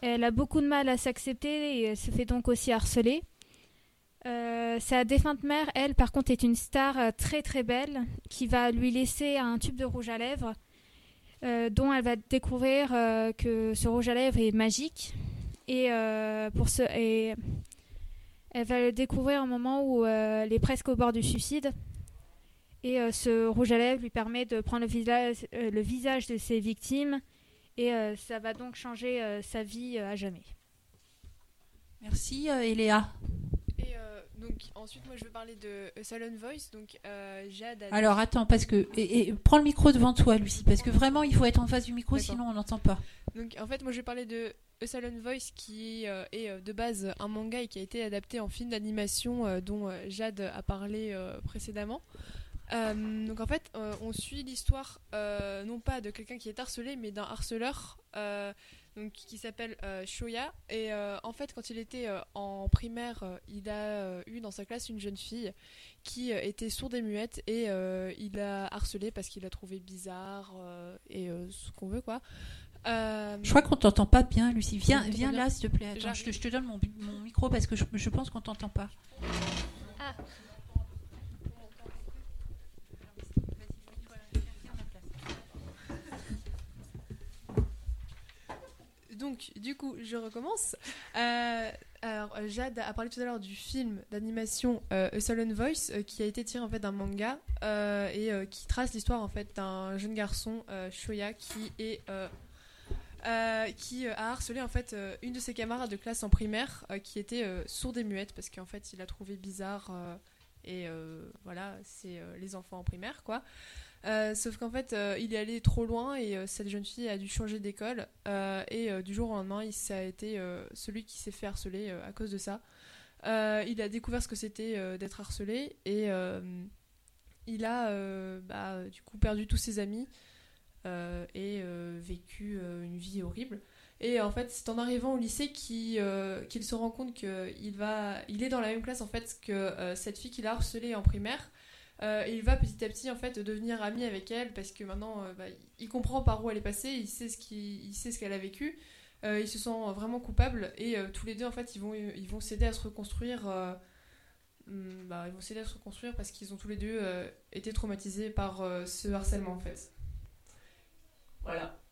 S16: Elle a beaucoup de mal à s'accepter et se fait donc aussi harceler. Euh, sa défunte mère, elle, par contre, est une star euh, très très belle qui va lui laisser un tube de rouge à lèvres euh, dont elle va découvrir que ce rouge à lèvres est magique. Et, elle va le découvrir au moment où elle est presque au bord du suicide. Et ce rouge à lèvres lui permet de prendre le visage, le visage de ses victimes. Et ça va donc changer sa vie à jamais.
S3: Merci, Eléa.
S17: Euh, donc ensuite, moi je veux parler de A Silent Voice. Donc euh, Jade a
S3: Alors attends, parce que. Et, et prends le micro devant toi, Lucie, parce que vraiment il faut être en face du micro, sinon on n'entend pas.
S17: Donc en fait, moi je vais parler de A Silent Voice qui euh, est euh, de base un manga et qui a été adapté en film d'animation euh, dont euh, Jade a parlé euh, précédemment. Euh, donc en fait, euh, on suit l'histoire euh, non pas de quelqu'un qui est harcelé, mais d'un harceleur euh, donc, qui s'appelle euh, Shoya. Et euh, en fait, quand il était euh, en primaire, il a euh, eu dans sa classe une jeune fille qui euh, était sourde et muette et euh, il l'a harcelée parce qu'il l'a trouvée bizarre euh, et euh, ce qu'on veut quoi. Euh,
S3: Je crois qu'on t'entend pas bien, Lucie. Viens, viens là, s'il te plaît. Attends, je, te, je te donne mon, micro parce que je, je pense qu'on t'entend pas.
S13: Ah.
S17: Donc, du coup, je recommence. Euh, alors, euh, Jade a parlé tout à l'heure du film d'animation euh, A Sullen Voice, euh, qui a été tiré en fait d'un manga et qui trace l'histoire en fait d'un jeune garçon, Shoya, qui est qui a harcelé en fait une de ses camarades de classe en primaire, qui était sourde et muette parce qu'en fait, il trouvé bizarre et voilà, c'est les enfants en primaire quoi. Euh, sauf qu'en fait, euh, il est allé trop loin et euh, cette jeune fille a dû changer d'école. et du jour au lendemain, il ça a été celui qui s'est fait harceler à cause de ça. Il a découvert ce que c'était d'être harcelé et il a bah, du coup perdu tous ses amis et vécu une vie horrible. Et en fait, c'est en arrivant au lycée qu'il se rend compte qu'il il est dans la même classe en fait que cette fille qu'il a harcelée en primaire. Euh, et il va petit à petit en fait devenir ami avec elle parce que maintenant euh, bah, il comprend par où elle est passée, il sait ce qu'il il sait ce qu'elle a vécu. Euh, il se sent vraiment coupable et tous les deux en fait ils vont ils vont s'aider à se reconstruire. hum, bah, ils vont s'aider à se reconstruire parce qu'ils ont tous les deux été traumatisés par ce harcèlement en fait. Voilà.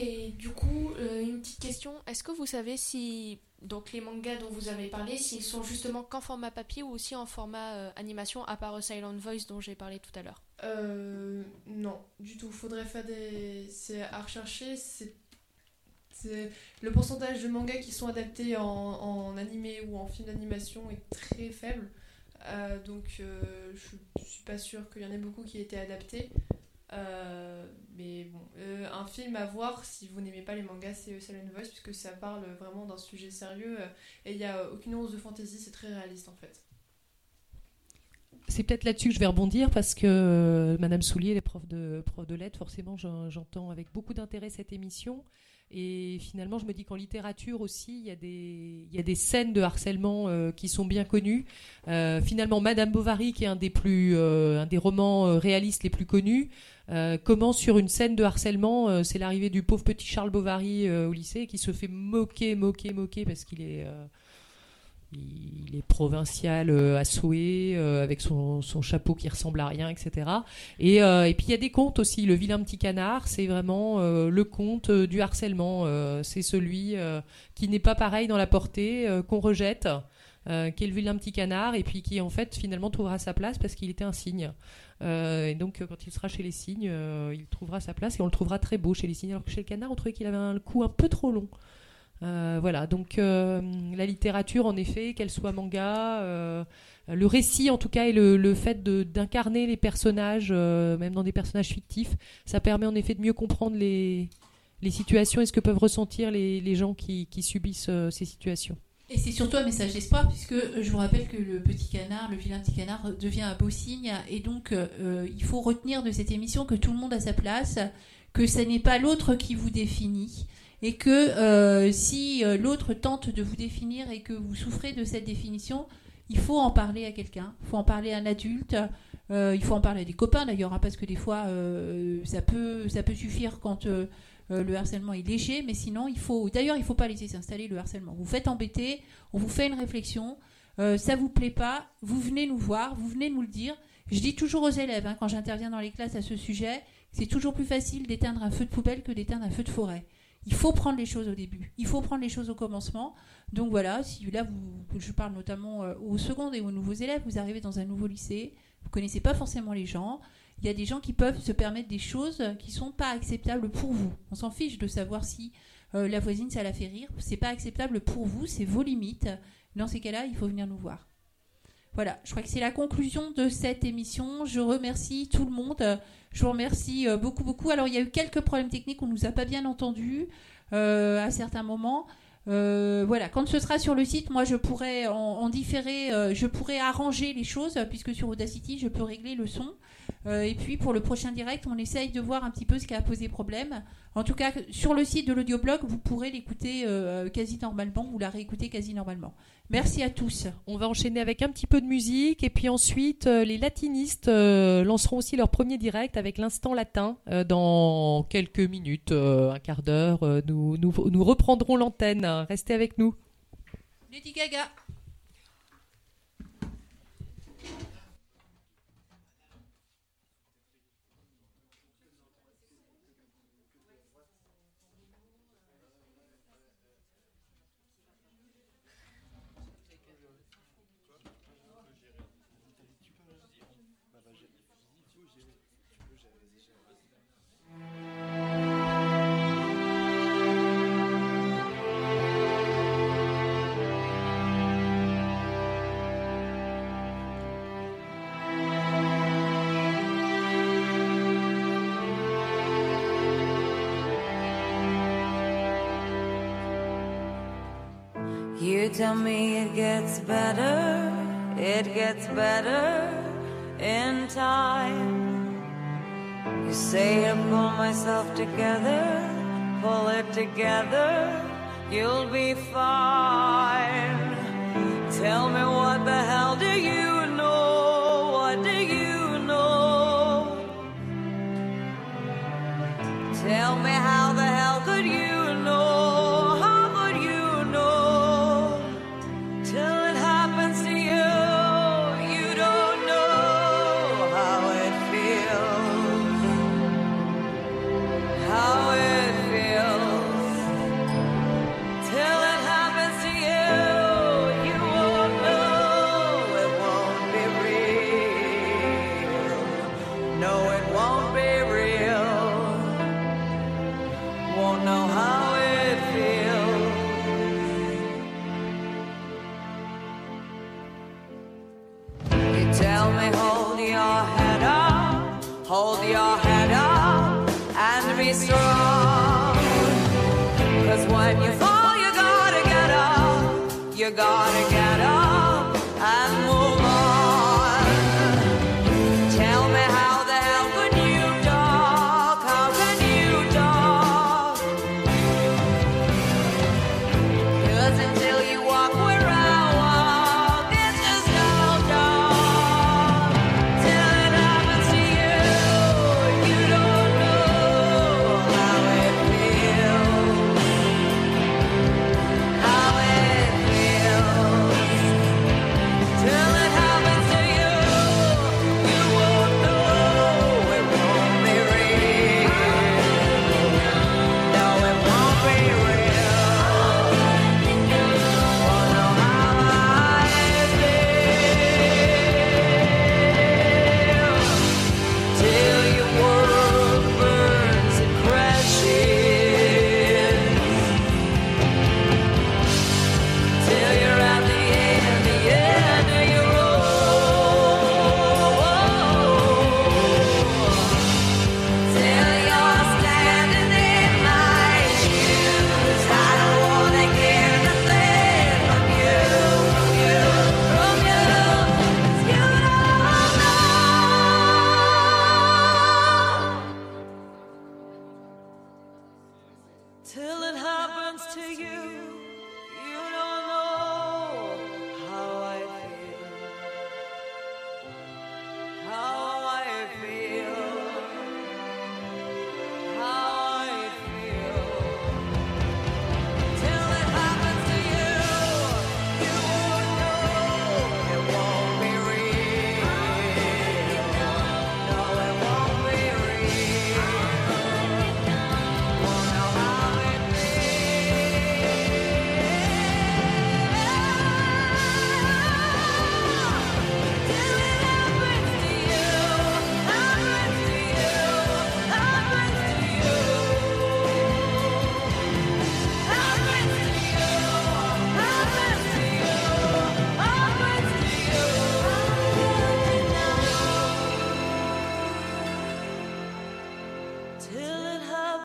S13: Et du coup, euh, une petite question. Est-ce que vous savez si donc les mangas dont vous avez parlé, s'ils sont justement qu'en format papier ou aussi en format euh, animation, à part A Silent Voice dont j'ai parlé tout à l'heure?
S17: Euh, non, du tout. Faudrait faire des. C'est à rechercher. C'est. Le pourcentage de mangas qui sont adaptés en, en animé ou en film d'animation est très faible. Euh, donc, euh, je suis pas sûre qu'il y en ait beaucoup qui aient été adaptés. Euh, mais bon, Euh, un film à voir si vous n'aimez pas les mangas, c'est Silent Voice, puisque ça parle vraiment d'un sujet sérieux euh, et il n'y a aucune once de fantaisie, c'est très réaliste en fait.
S18: C'est peut-être là-dessus que je vais rebondir parce que Madame Soulier, les profs de, prof de lettres, forcément, j'en- j'entends avec beaucoup d'intérêt cette émission. Et finalement, je me dis qu'en littérature aussi, il y, a des, scènes de harcèlement euh, qui sont bien connues. Euh, finalement, Madame Bovary, qui est un des, plus, euh, un des romans réalistes les plus connus, commence sur une scène de harcèlement. C'est l'arrivée du pauvre petit Charles Bovary au lycée qui se fait moquer, moquer, moquer parce qu'il est. il est provincial euh, à souhait, euh, avec son, chapeau qui ressemble à rien, etc. Et, euh, et puis il y a des contes aussi. Le vilain petit canard, c'est vraiment le conte du harcèlement. C'est celui qui n'est pas pareil dans la portée, qu'on rejette, qui est le vilain petit canard, et puis qui en fait finalement trouvera sa place parce qu'il était un cygne. Et donc quand il sera chez les cygnes, il trouvera sa place et on le trouvera très beau chez les cygnes. Alors que chez le canard, on trouvait qu'il avait un cou un peu trop long. Euh, voilà, donc euh, la littérature, en effet, qu'elle soit manga, euh, le récit en tout cas, et le, fait d'incarner les personnages, même dans des personnages fictifs, ça permet en effet de mieux comprendre les, situations et ce que peuvent ressentir les, gens qui, qui subissent ces situations.
S3: Et c'est surtout un message d'espoir, puisque je vous rappelle que le petit canard, le vilain petit canard, devient un beau signe. Et donc, il faut retenir de cette émission que tout le monde a sa place, que ce n'est pas l'autre qui vous définit. Et que euh, si euh, l'autre tente de vous définir et que vous souffrez de cette définition, il faut en parler à quelqu'un. Il faut en parler à un adulte. euh, il faut en parler à des copains d'ailleurs, hein, parce que des fois, ça, peut, ça peut suffire quand le harcèlement est léger, mais sinon, il faut. D'ailleurs, il ne faut pas laisser s'installer le harcèlement. Vous faites embêter, on vous fait une réflexion, ça vous plaît pas, vous venez nous voir, vous venez nous le dire. Je dis toujours aux élèves, hein, quand j'interviens dans les classes à ce sujet, c'est toujours plus facile d'éteindre un feu de poubelle que d'éteindre un feu de forêt. Il faut prendre les choses au début, il faut prendre les choses au commencement. Donc voilà, si là, vous, je parle notamment euh, aux secondes et aux nouveaux élèves, vous arrivez dans un nouveau lycée, vous connaissez pas forcément les gens, il y a des gens qui peuvent se permettre des choses qui sont pas acceptables pour vous. On s'en fiche de savoir si euh, la voisine ça la fait rire, c'est pas acceptable pour vous, c'est vos limites. Dans ces cas-là, il faut venir nous voir. Voilà, je crois que c'est la conclusion de cette émission. Je remercie tout le monde. Je vous remercie euh, beaucoup, beaucoup. Alors, il y a eu quelques problèmes techniques, on nous a pas bien entendus euh, à certains moments. Euh, voilà, quand ce sera sur le site, moi je pourrais en, différer, je pourrais arranger les choses puisque sur Audacity je peux régler le son. Euh, et puis pour le prochain direct, on essaye de voir un petit peu ce qui a posé problème. En tout cas, sur le site de l'audioblog, vous pourrez l'écouter euh, quasi normalement ou la réécouter quasi normalement. Merci à tous.
S18: On va enchaîner avec un petit peu de musique et puis ensuite euh, les latinistes euh, lanceront aussi leur premier direct avec l'instant latin euh, dans quelques minutes, euh, un quart d'heure. euh, nous, nous, nous reprendrons l'antenne. Restez avec nous.
S3: Lady Gaga.
S2: Tell me it gets better, it gets better in time. You say I pull myself together, pull it together, you'll be fine. Tell me what the hell gotta get